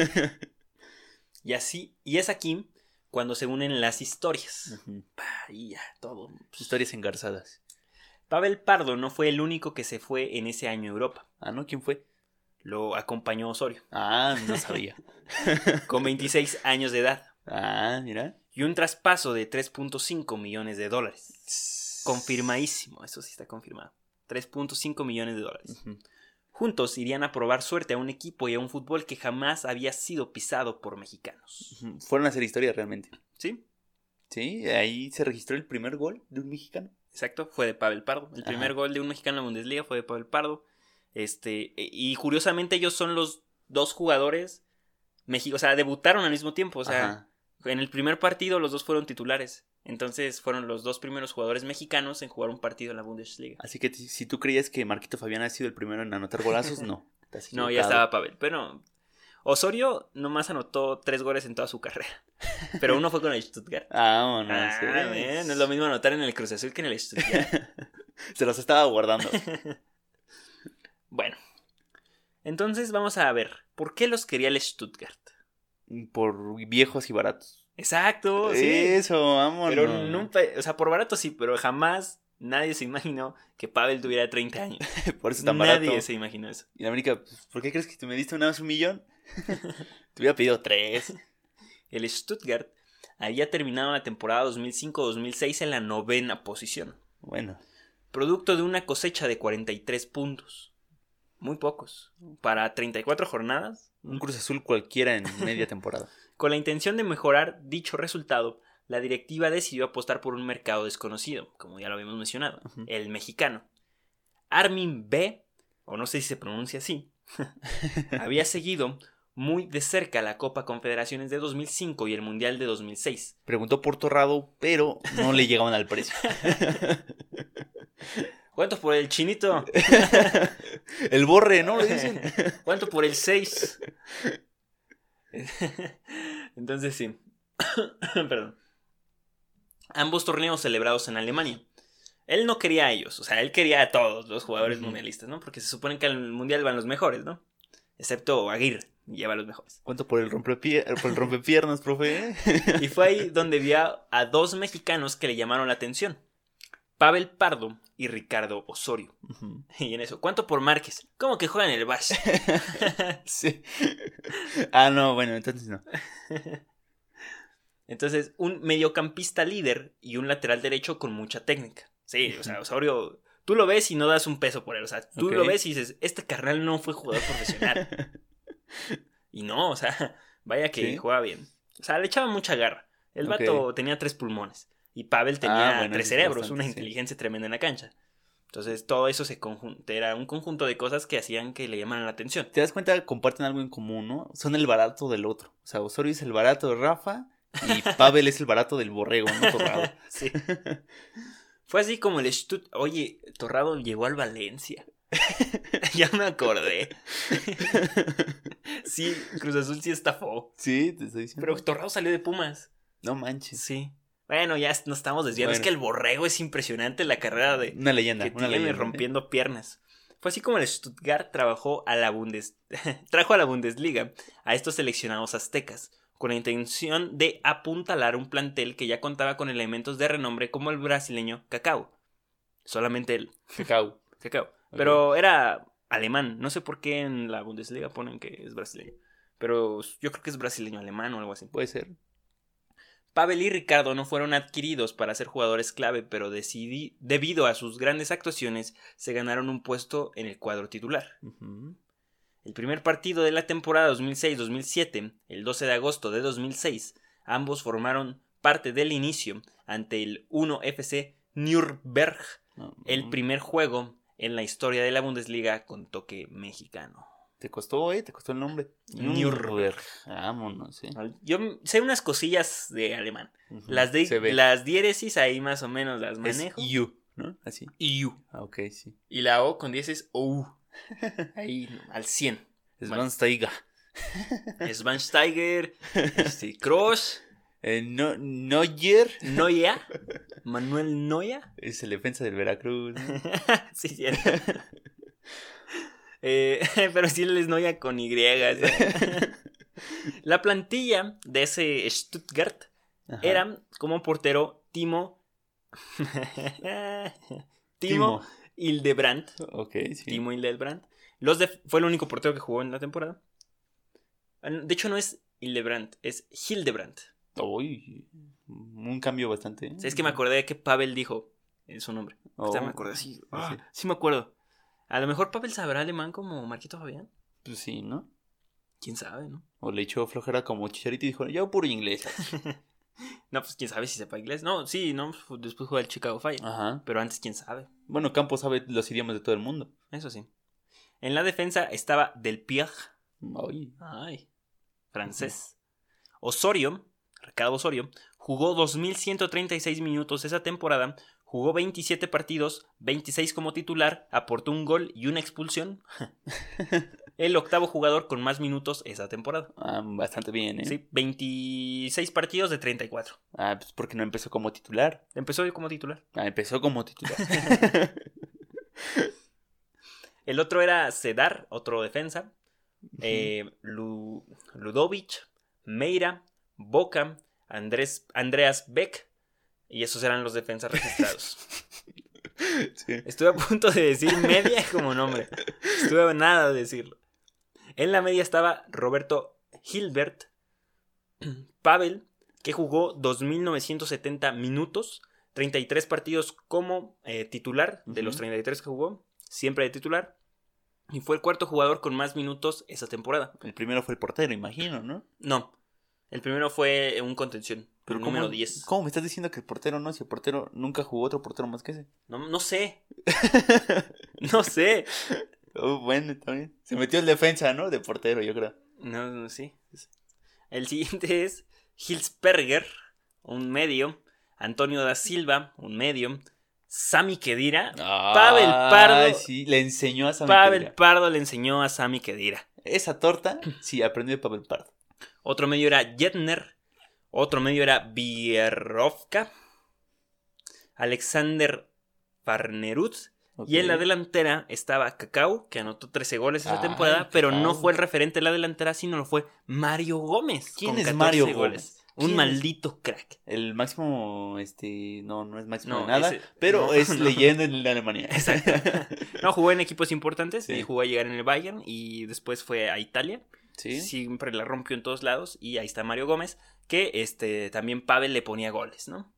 Y así, y es aquí cuando se unen las historias. Pa, y ya, todo. Historias engarzadas. Pavel Pardo no fue el único que se fue en ese año a Europa. Ah, ¿no? ¿Quién fue? Lo acompañó Osorio, Ah, no sabía. con 26 años de edad, ah, mira. y un traspaso de 3.5 millones de dólares. Confirmadísimo, eso sí está confirmado. 3.5 millones de dólares. Juntos irían a probar suerte a un equipo y a un fútbol que jamás había sido pisado por mexicanos. Fueron a hacer historia realmente. ¿Sí? Sí, ahí se registró el primer gol de un mexicano. Exacto, fue de Pavel Pardo. El primer gol de un mexicano en la Bundesliga fue de Pavel Pardo. Este, e- y curiosamente ellos son los dos jugadores México, o sea, debutaron al mismo tiempo, o sea, Ajá. En el primer partido los dos fueron titulares. Entonces fueron los dos primeros jugadores mexicanos en jugar un partido en la Bundesliga. Así que si tú creías que Marquito Fabián ha sido el primero en anotar golazos, no. No, ya estaba Pavel, pero Osorio nomás anotó tres goles en toda su carrera. Pero uno fue con el Stuttgart. Ah, no, Ah, sí. no es lo mismo anotar en el Cruz Azul que en el Stuttgart. Se los estaba guardando. Bueno, entonces vamos a ver, ¿por qué los quería el Stuttgart? Por viejos y baratos. Exacto, sí. Eso, vámonos. Pero nunca, o sea, por barato sí, pero jamás nadie se imaginó que Pavel tuviera 30 años. Por eso es tan nadie barato. se imaginó eso. Y en América, pues, ¿por qué crees que tú me diste una vez un millón? Te hubiera pedido tres. El Stuttgart había terminado la temporada 2005-2006 en la novena posición, Bueno, producto de una cosecha de 43 puntos. Muy pocos. Para 34 jornadas, un Cruz Azul cualquiera en media temporada. Con la intención de mejorar dicho resultado, la directiva decidió apostar por un mercado desconocido, como ya lo habíamos mencionado, el mexicano. Armin B, o no sé si se pronuncia así, había seguido muy de cerca la Copa Confederaciones de 2005 y el Mundial de 2006. Preguntó por Torrado, pero no le llegaban al precio. ¿Cuánto por el chinito? El borre, ¿no? Le dicen. ¿Cuánto por el 6? Entonces sí. Perdón. Ambos torneos celebrados en Alemania. Él no quería a ellos, o sea, él quería a todos los jugadores mundialistas, ¿no? Porque se supone que al mundial van los mejores, ¿no? Excepto Aguirre, lleva a los mejores. ¿Cuánto por el, rompepie- por el rompepiernas, profe? Y fue ahí donde vio a dos mexicanos que le llamaron la atención. Pavel Pardo y Ricardo Osorio. Y en eso, ¿cuánto por Márquez? ¿Cómo que juega en el Barça? Sí. Ah, no, bueno, entonces no. Entonces, un mediocampista líder y un lateral derecho con mucha técnica. Sí, o sea, Osorio, tú lo ves y no das un peso por él. O sea, tú lo ves y dices, este carnal no fue jugador profesional. y no, o sea, vaya que Sí. jugaba bien. O sea, le echaba mucha garra. El vato tenía tres pulmones y Pavel tenía Ah, bueno, tres cerebros, bastante, una sí. inteligencia tremenda en la cancha. Entonces, todo eso se conjunta, era un conjunto de cosas que hacían que le llamaran la atención. ¿Te das cuenta? Comparten algo en común, ¿no? Son el barato del otro. O sea, Osorio es el barato de Rafa y Pavel es el barato del borrego, ¿no? Sí. Fue así como el Stutt... Oye, Torrado llegó al Valencia. ya me acordé. sí, Cruz Azul sí estafó. Sí, te estoy diciendo. Pero Torrado salió de Pumas. No manches. Sí. Bueno, ya nos estamos desviando. Es que el borrego es impresionante la carrera de Una leyenda, que una tiene leyenda. rompiendo piernas. Fue así como el Stuttgart trabajó a la Bundes... trajo a la Bundesliga a estos seleccionados aztecas, con la intención de apuntalar un plantel que ya contaba con elementos de renombre como el brasileño Cacao. Solamente él, Cacao. Cacao. Pero era alemán. No sé por qué en la Bundesliga ponen que es brasileño. Pero yo creo que es brasileño alemán o algo así. Puede ser. Pavel y Ricardo no fueron adquiridos para ser jugadores clave, pero decidí, debido a sus grandes actuaciones se ganaron un puesto en el cuadro titular. El primer partido de la temporada 2006-2007, el 12 de agosto de 2006, ambos formaron parte del inicio ante el 1 FC Nürnberg, No, el primer juego en la historia de la Bundesliga con toque mexicano. Te costó, eh, te costó el nombre. Nürnberg. Vámonos, eh. Yo sé unas cosillas de alemán. Las, de, las diéresis ahí más o menos las Es manejo. you, ¿no? Así. Iu. Ah, ok, sí. Y la O con 10 es OU. Ahí al 100. Es Bueno. Van Steiger. Schweinsteiger, este, Kroos, Eh, no, Neuer Neuer, Manuel Neuer. es el defensa del Veracruz. ¿no? sí, cierto. Eh, pero sí les Neuer con Y. La plantilla de ese Stuttgart Ajá. era como portero Timo. Timo, Timo. Hildebrand. Ok, sí. Timo Hildebrand. Los de, fue el único portero que jugó en la temporada. Ah, De hecho, no es Hildebrand, es Hildebrand. Uy, un cambio bastante. ¿eh? Es que me acordé que Pavel dijo en su nombre. Oh, O sea, me acordé así. ah, sí. sí me acuerdo. A lo mejor Pavel sabrá alemán como Marquito Fabián. Pues sí, ¿no? Quién sabe, ¿no? O le echó flojera como Chicharito y dijo, yo puro inglés. No, pues quién sabe si sepa inglés. No, sí, no. pues, Después juega el Chicago Fire. Ajá. Pero antes, quién sabe. Bueno, Campos sabe los idiomas de todo el mundo. Eso sí. En la defensa estaba Del Pierre. Ay. Ay. Francés. Osorio, Ricardo Osorio, jugó 2.136 minutos esa temporada, jugó 27 partidos, 26 como titular, aportó un gol y una expulsión. El octavo jugador con más minutos esa temporada. Ah, bastante bien, ¿eh? Sí, 26 partidos de 34. Ah, pues porque no empezó como titular. Empezó como titular. Ah, empezó como titular. El otro era Sedar, otro defensa. eh, Lu- Ludovic, Meira, Boca, Andrés, Andreas Beck. Y esos eran los defensas registrados. sí. Estuve a punto de decir media como nombre. Estuve a nada de decirlo. En la media estaba Roberto Hilbert, Pavel, que jugó 2.970 minutos, 33 partidos como eh, titular, de los Ujú. 33 que jugó, siempre de titular. Y fue el cuarto jugador con más minutos esa temporada. El primero fue el portero, imagino, ¿no? No, el primero fue un contención, Pero el ¿cómo, número 10. ¿Cómo me estás diciendo que el portero no? Si el portero nunca jugó otro portero más que ese. No, no sé. no sé. Oh, bueno, bien. Se metió el defensa, ¿no? De portero, yo creo. No, no, sí. El siguiente es Hilsberger, un medio. Antonio da Silva, un medio. Sami Kedira. Pavel Pardo- sí, le enseñó a Sammy Pavel Khedira. Pardo le enseñó a Sami Kedira. Esa torta, sí, aprendió de Pavel Pardo. Otro medio era Jetner. Otro medio era Bierovka. Alexander Y en la delantera estaba Cacao, que anotó 13 goles esa Ay, temporada, pero no fue el referente de la delantera, sino lo fue Mario Gómez. ¿Quién con es 14 Mario goles. Gómez? Un maldito crack. El máximo, este, no, no es máximo No, de nada, ese- pero no, es no. leyenda en Alemania. Exacto. No, jugó en equipos importantes Sí. y jugó a llegar en el Bayern y después fue a Italia. ¿Sí? Siempre la rompió en todos lados y ahí está Mario Gómez, que este también Pavel le ponía goles, ¿no?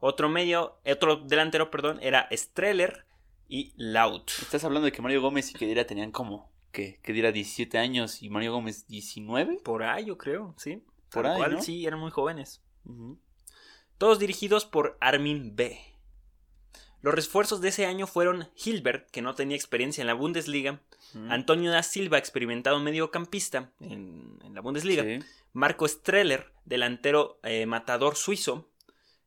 Otro medio, otro delantero, perdón, era Streller y Laut. Estás hablando de que Mario Gómez y Kedira tenían como, que Kedira 17 años y Mario Gómez 19. Por ahí, yo creo, sí. Por Tal ahí, cual, ¿no? sí, eran muy jóvenes. Todos dirigidos por Armin B. Los refuerzos de ese año fueron Hilbert, que no tenía experiencia en la Bundesliga. Antonio da Silva, experimentado mediocampista en, en la Bundesliga, Sí. Marco Streller, delantero eh, matador suizo,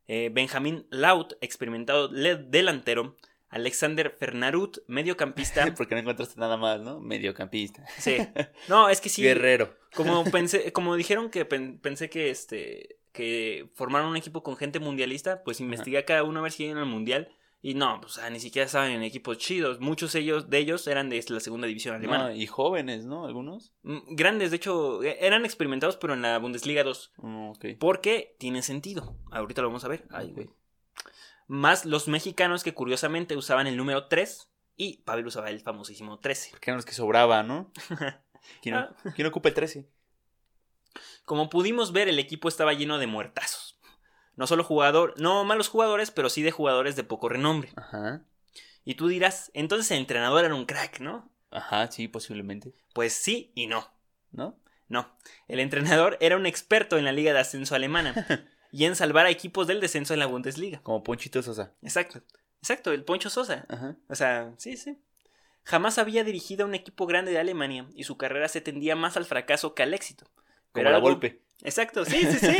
eh, Benjamín Laut, experimentado delantero, Alexander Fernarut, mediocampista. Porque no encontraste nada más, ¿no? Mediocampista. sí. No, es que sí. Guerrero. Como pensé, como dijeron que pen- pensé que este que formaron un equipo con gente mundialista, pues investigué a cada uno a ver si iban al mundial. Y no, pues ah, ni siquiera estaban en equipos chidos. Muchos de ellos, de ellos eran de la segunda división alemana. No, y jóvenes, ¿no? Algunos. Mm, Grandes, de hecho, e- eran experimentados, pero en la Bundesliga 2. Mm, ok. Porque tiene sentido. Ahorita lo vamos a ver. Ay, güey. Más los mexicanos que curiosamente usaban el número 3 Y Pavel usaba el famosísimo 13. Porque eran los que sobraba, ¿no? ¿Quién, Ah. ¿quién ocupa el 13? Como pudimos ver, el equipo estaba lleno de muertazos. No solo jugador, no malos jugadores, pero sí de jugadores de poco renombre. Ajá. Y tú dirás, entonces el entrenador era un crack, ¿no? Ajá, sí, posiblemente. Pues sí y no. ¿No? No. El entrenador era un experto en la liga de ascenso alemana y en salvar a equipos del descenso en la Bundesliga. Como Ponchito Sosa. Exacto. Exacto, el Poncho Sosa. Ajá. O sea, sí, sí. Jamás había dirigido a un equipo grande de Alemania y su carrera se tendía más al fracaso que al éxito. Como Pero la algo- golpe. Exacto, sí, sí, sí.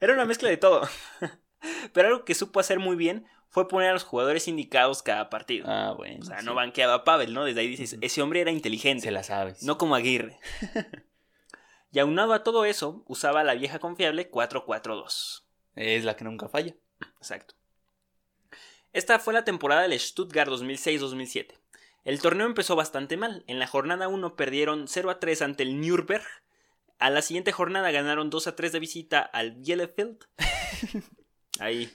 Era una mezcla de todo. Pero algo que supo hacer muy bien fue poner a los jugadores indicados cada partido. Ah, bueno. o sea, sí. no banqueaba a Pavel, ¿no? Desde ahí dices, ese hombre era inteligente. Se la sabes. No como Aguirre. y aunado a todo eso, usaba la vieja confiable 4-4-2. Es la que nunca falla. Exacto. Esta fue la temporada del Stuttgart 2006-2007. El torneo empezó bastante mal. En la jornada 1 perdieron 0 a 3 ante el Nürnberg. A la siguiente jornada ganaron 2 a 3 de visita al Bielefeld. Ahí.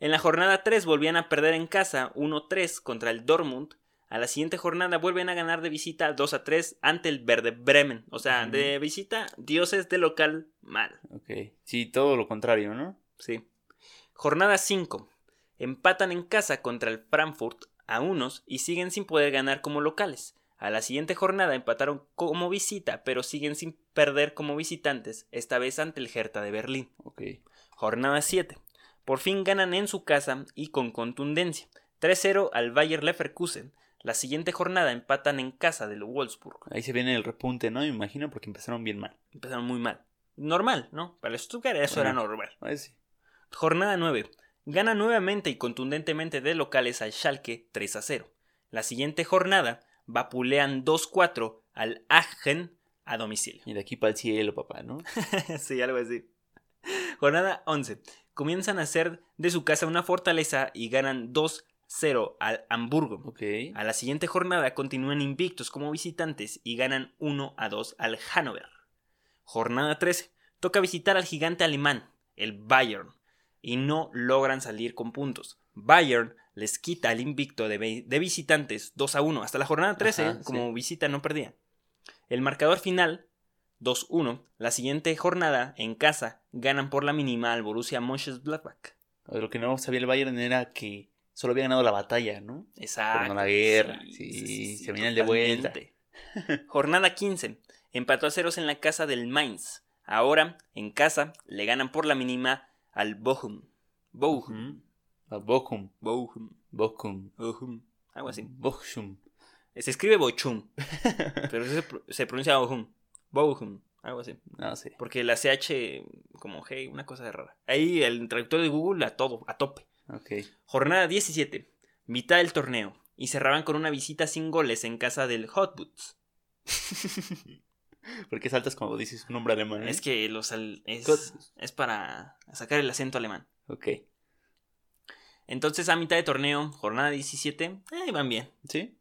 En la jornada 3 volvían a perder en casa 1-3 contra el Dortmund. A la siguiente jornada vuelven a ganar de visita 2 a 3 ante el Verde Bremen. O sea, de visita, dioses de local, mal. Ok. Sí, todo lo contrario, ¿no? Sí. Jornada 5. Empatan en casa contra el Frankfurt a unos y siguen sin poder ganar como locales. A la siguiente jornada empataron como visita, pero siguen sin perder como visitantes, esta vez ante el Hertha de Berlín. Ok. Jornada 7. Por fin ganan en su casa y con contundencia. 3-0 al Bayer Leverkusen. La siguiente jornada empatan en casa del Wolfsburg. Ahí se viene el repunte, ¿no? Me imagino porque empezaron bien mal. Empezaron muy mal. Normal, ¿no? Para el Stuttgart eso era normal. Sí. Jornada 9. Gana nuevamente y contundentemente de locales al Schalke 3 a 0. La siguiente jornada vapulean 2-4 al Aachen a domicilio. Y de aquí para el cielo, papá, ¿no? sí, algo así. Jornada 11. Comienzan a hacer de su casa una fortaleza y ganan 2-0 al Hamburgo. Ok. A la siguiente jornada continúan invictos como visitantes y ganan 1 a 2 al Hannover. Jornada 13. Toca visitar al gigante alemán, el Bayern, y no logran salir con puntos. Bayern les quita el invicto de, de visitantes 2 a 1. Hasta la jornada 13, Ajá, como sí. visita, no perdía. El marcador final 2-1. La siguiente jornada, en casa, ganan por la mínima al Borussia Mönchengladbach. Lo que no sabía el Bayern era que solo había ganado la batalla, ¿no? Exacto. Pero no la guerra. Sí, se vienen de vuelta. Jornada 15. Empató a ceros en la casa del Mainz. Ahora, en casa, le ganan por la mínima al Bochum. Bochum. A Bochum. Bochum. Bochum. Bochum. Algo así. Bochum. Se escribe Bochum. pero se, pro- se pronuncia Bochum. Bochum. Algo así. No sé. Porque la CH como G, una cosa rara. Ahí el traductor de Google a todo, a tope. Ok. Jornada 17. Mitad del torneo. Y cerraban con una visita sin goles en casa del Hot Boots. ¿Por qué saltas cuando dices un nombre alemán? eh? Es que los al- es, es para sacar el acento alemán. Ok. Entonces a mitad de torneo, jornada 17, eh, van bien. ¿Sí?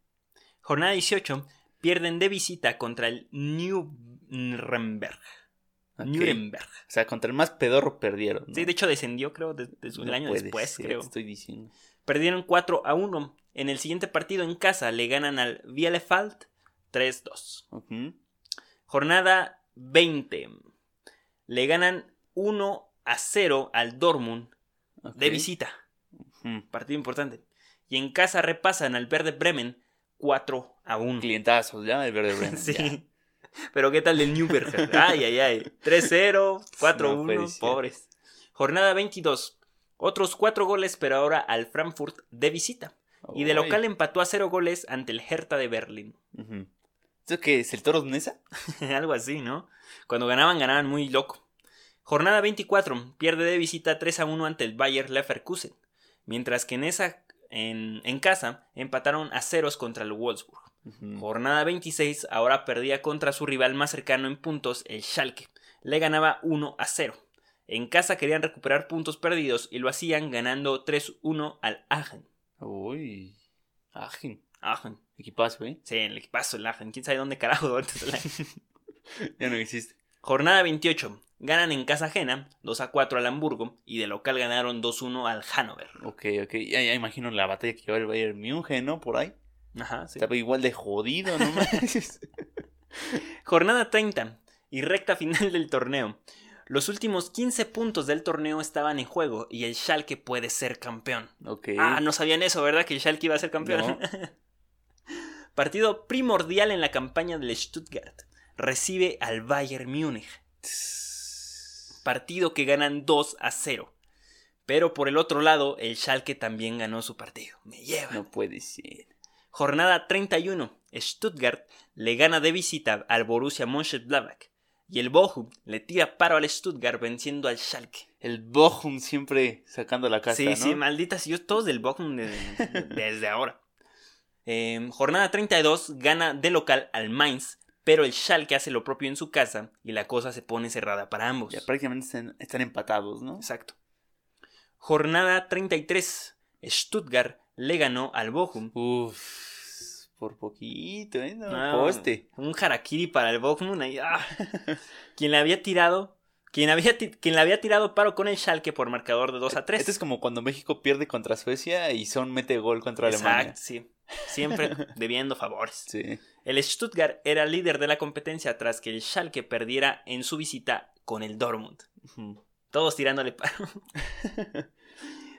Jornada 18, pierden de visita contra el Nuremberg. Ok. Nuremberg. O sea, contra el más pedorro perdieron. ¿no? Sí, de hecho descendió creo de- de- el año después, ser, creo. te estoy diciendo. Perdieron 4 a 1. En el siguiente partido en casa le ganan al Bielefeld 3-2. Ujú. Jornada 20. Le ganan 1 a 0 al Dortmund Ok. de visita. Partido importante. Y en casa repasan al Verde Bremen 4 a 1. Clientazos, ya, el verde Bremen. Sí. ya. Pero ¿qué tal del Newberg? Ay, ay, ay. 3-0, 4-1, No pobres. Jornada 22. Otros 4 goles, pero ahora al Frankfurt de visita. Y de local empató a 0 goles ante el Hertha de Berlín. Ujú. ¿Esto qué es? ¿El toro de Nesa? Algo así, ¿no? Cuando ganaban, ganaban muy loco. Jornada 24. Pierde de visita 3 a 1 ante el Bayer Leverkusen. Mientras que en esa, en, en casa, empataron a ceros contra el Wolfsburg. Jornada 26. Ahora perdía contra su rival más cercano en puntos, el Schalke. Le ganaba 1 a 0. En casa querían recuperar puntos perdidos y lo hacían ganando 3-1 al Aachen. Uy. Ajen. Aachen. Equipazo, ¿eh? Sí, el equipazo del Aachen. ¿Quién sabe dónde carajo antes del Aachen? Ya no existe. Jornada 28. Ganan en casa ajena 2 a 4 al Hamburgo y de local ganaron 2-1 al Hannover. Ok, ok. Ya, ya imagino la batalla que lleva el Bayern München, ¿no? Por ahí. Ajá, sí. Estaba igual de jodido, ¿no? Jornada 30 y recta final del torneo. Los últimos 15 puntos del torneo estaban en juego y el Schalke puede ser campeón. ok. Ah, no sabían eso, ¿verdad? Que el Schalke iba a ser campeón. Partido primordial en la campaña del Stuttgart. Recibe al Bayern Múnich. Partido que ganan 2 a 0. Pero por el otro lado, el Schalke también ganó su partido. Me lleva. No puede ser. Jornada 31. Stuttgart le gana de visita al Borussia Mönchengladbach. Y el Bochum le tira paro al Stuttgart venciendo al Schalke. El Bochum siempre sacando la casa, Sí, ¿no? sí, malditas. Yo todos del Bochum de- desde ahora. Eh, jornada 32 gana de local al Mainz, pero el Schalke hace lo propio en su casa y la cosa se pone cerrada para ambos. Ya prácticamente están, están empatados, ¿no? Exacto. Jornada 33. Stuttgart le ganó al Bochum. Uf, por poquito, ¿eh? No, No, poste. Un harakiri para el Bochum. ahí, ah. Quien le había tirado. Quien, había quien le había tirado paro con el Schalke por marcador de 2 a 3. Este es como cuando México pierde contra Suecia y Son mete gol contra Alemania. Exacto, sí. Siempre debiendo favores. Sí. El Stuttgart era líder de la competencia tras que el Schalke perdiera en su visita con el Dortmund. Todos tirándole paro.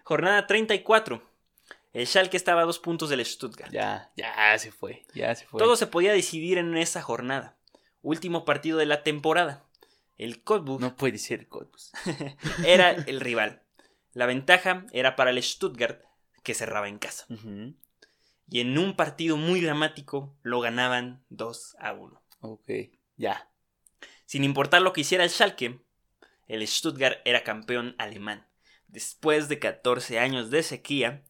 Jornada 34. El Schalke estaba a dos puntos del Stuttgart. Ya, ya se fue. Ya se fue. Todo se podía decidir en esa jornada. Último partido de la temporada. El Cottbus No puede ser, Cottbus. era el rival. La ventaja era para el Stuttgart que cerraba en casa. Y en un partido muy dramático lo ganaban 2 a 1. Ok, ya. Sin importar lo que hiciera el Schalke, el Stuttgart era campeón alemán. Después de 14 años de sequía,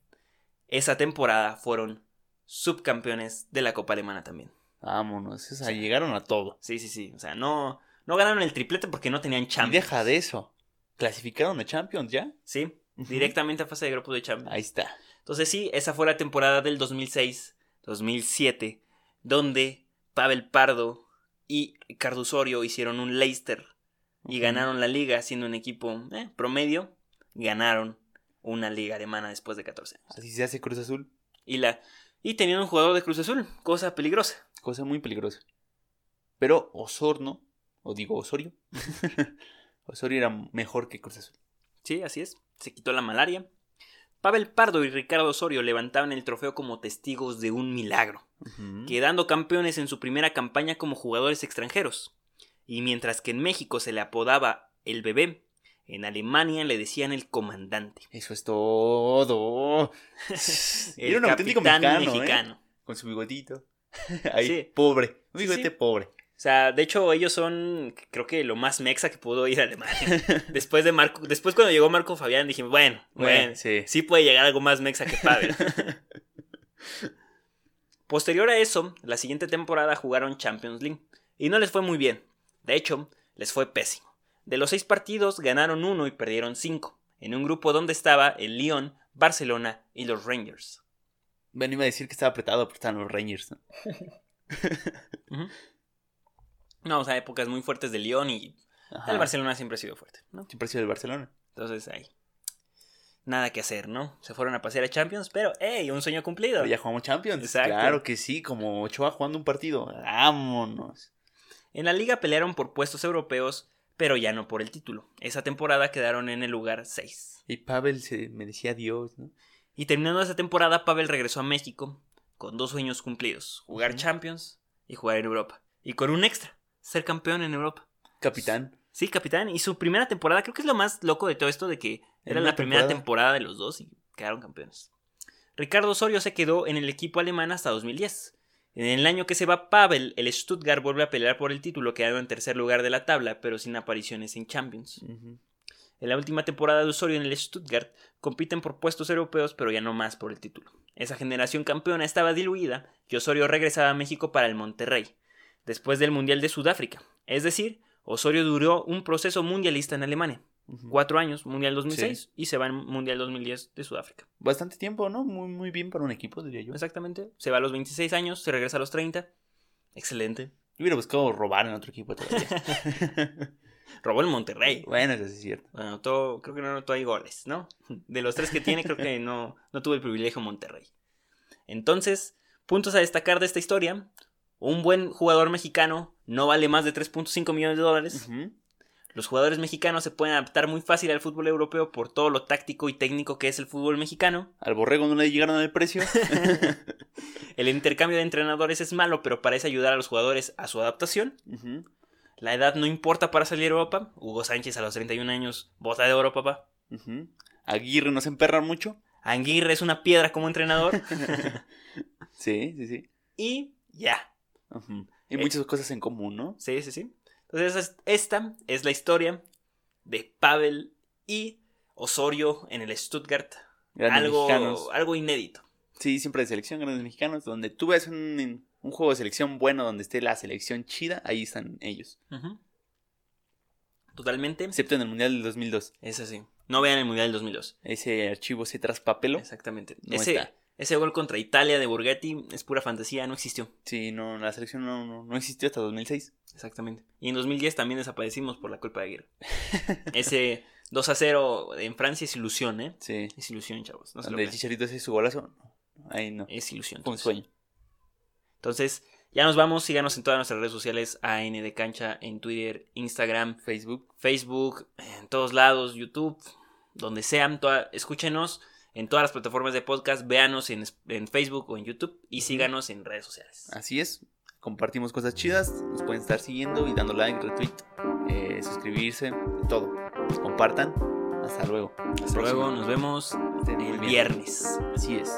esa temporada fueron subcampeones de la Copa Alemana también. Vámonos. O sea, llegaron a todo. Sí, sí, sí. O sea, no, no ganaron el triplete porque no tenían Y Champions. deja de eso. ¿Clasificaron a Champions ya? Sí, directamente a fase de grupos de Champions. Ahí está. Entonces sí, esa fue la temporada del 2006-2007, donde Pavel Pardo y Ricardo Osorio hicieron un Leicester y ganaron la liga siendo un equipo eh, promedio. Ganaron una liga alemana después de 14 años. Así se hace Cruz Azul. Y, la, y tenían un jugador de Cruz Azul, cosa peligrosa. Cosa muy peligrosa. Pero Osorno, o digo Osorio, Osorio era mejor que Cruz Azul. Sí, así es. Se quitó la malaria. Pavel Pardo y Ricardo Osorio levantaban el trofeo como testigos de un milagro. Quedando campeones en su primera campaña como jugadores extranjeros. Y mientras que en México se le apodaba el bebé, en Alemania le decían el comandante. Eso es todo. El Era un auténtico mexicano, ¿eh? mexicano. Con su bigotito. Ahí, Sí. pobre. Un Sí, bigote sí. pobre. O sea, de hecho ellos son, creo que lo más mexa que pudo ir a Alemania. después de Marco, después cuando llegó Marco Fabián dijimos, bueno, bueno, sí. sí puede llegar algo más mexa que Pavel. Posterior a eso, la siguiente temporada jugaron Champions League y no les fue muy bien. De hecho, les fue pésimo. De los seis partidos ganaron uno y perdieron cinco, en un grupo donde estaba el Lyon, Barcelona y los Rangers. Bueno, iba a decir que estaba apretado, pero estaban los Rangers. ¿no? No, o sea, épocas muy fuertes de Lyon y Ajá. el Barcelona siempre ha sido fuerte, ¿no? Siempre ha sido el Barcelona. Entonces ahí. Nada que hacer, ¿no? Se fueron a pasear a Champions, pero ¡hey! Un sueño cumplido. Pero ya jugamos Champions. Exacto. Claro que sí, como Ochoa jugando un partido. Vámonos. En la liga pelearon por puestos europeos, pero ya no por el título. Esa temporada quedaron en el lugar 6. Y Pavel se merecía Dios, ¿no? Y terminando esa temporada, Pavel regresó a México con dos sueños cumplidos: jugar Ujú. Champions y jugar en Europa. Y con un extra: ser campeón en Europa. Capitán. Sí, capitán. Y su primera temporada, creo que es lo más loco de todo esto, de que era la primera temporada. de los dos y quedaron campeones. Ricardo Osorio se quedó en el equipo alemán hasta 2010. En el año que se va Pavel, el Stuttgart vuelve a pelear por el título, quedando en tercer lugar de la tabla, pero sin apariciones en Champions. En la última temporada de Osorio en el Stuttgart compiten por puestos europeos, pero ya no más por el título. Esa generación campeona estaba diluida y Osorio regresaba a México para el Monterrey, después del Mundial de Sudáfrica. Es decir, Osorio duró un proceso mundialista en Alemania. Cuatro años, Mundial 2006, y se va en Mundial 2010 de Sudáfrica. Bastante tiempo, ¿no? Muy, muy bien para un equipo, diría yo. Exactamente. Se va a los 26 años, se regresa a los 30. Excelente. Yo hubiera buscado robar en otro equipo todavía. Robó el Monterrey. bueno, eso sí es cierto. Anotó, creo que no anotó ahí goles, ¿no? De los tres que tiene, creo que no, no tuvo el privilegio Monterrey. Entonces, Puntos a destacar de esta historia. Un buen jugador mexicano no vale más de 3.5 millones de dólares. Los jugadores mexicanos se pueden adaptar muy fácil al fútbol europeo por todo lo táctico y técnico que es el fútbol mexicano. Al borrego no le llegaron al precio. El intercambio de entrenadores es malo, pero parece ayudar a los jugadores a su adaptación. La edad no importa para salir a Europa. Hugo Sánchez a los 31 años, bota de oro, papá. Aguirre no se emperra mucho. Anguirre es una piedra como entrenador. Sí, sí, sí. y ya. Y Eh. muchas cosas en común, ¿no? Sí, sí, sí. Entonces, es- esta es la historia de Pavel y Osorio en el Stuttgart. Grandes Algo, mexicanos. algo inédito. Sí, siempre de selección, grandes mexicanos. Donde tú ves un, un juego de selección bueno, donde esté la selección chida, ahí están ellos. Ujú. Totalmente. Excepto en el Mundial del 2002. Es así. No vean el Mundial del 2002. Ese archivo se traspapeló. Exactamente. No ese, está. Ese gol contra Italia de Borghetti es pura fantasía, no existió. Sí, no, la selección no, no, no existió hasta 2006. Exactamente. Y en 2010 también desaparecimos por la culpa de Aguirre. Ese 2 a 0 en Francia es ilusión, ¿eh? Sí. Es ilusión, chavos. No donde el chicharito hace su golazo. Ahí no. Es ilusión. Fue un sueño. Entonces, ya nos vamos. Síganos en todas nuestras redes sociales. AN de Cancha en Twitter, Instagram, Facebook. Facebook, en todos lados, YouTube, donde sean. toda- escúchenos en todas las plataformas de podcast. Véanos en, en Facebook o en YouTube. Y síganos en redes sociales. Así es. Compartimos cosas chidas. Nos pueden estar siguiendo y dando like, retweet, eh, suscribirse, todo. Compartan. Hasta luego. Hasta luego. Nos vemos Estén el viernes. Así es.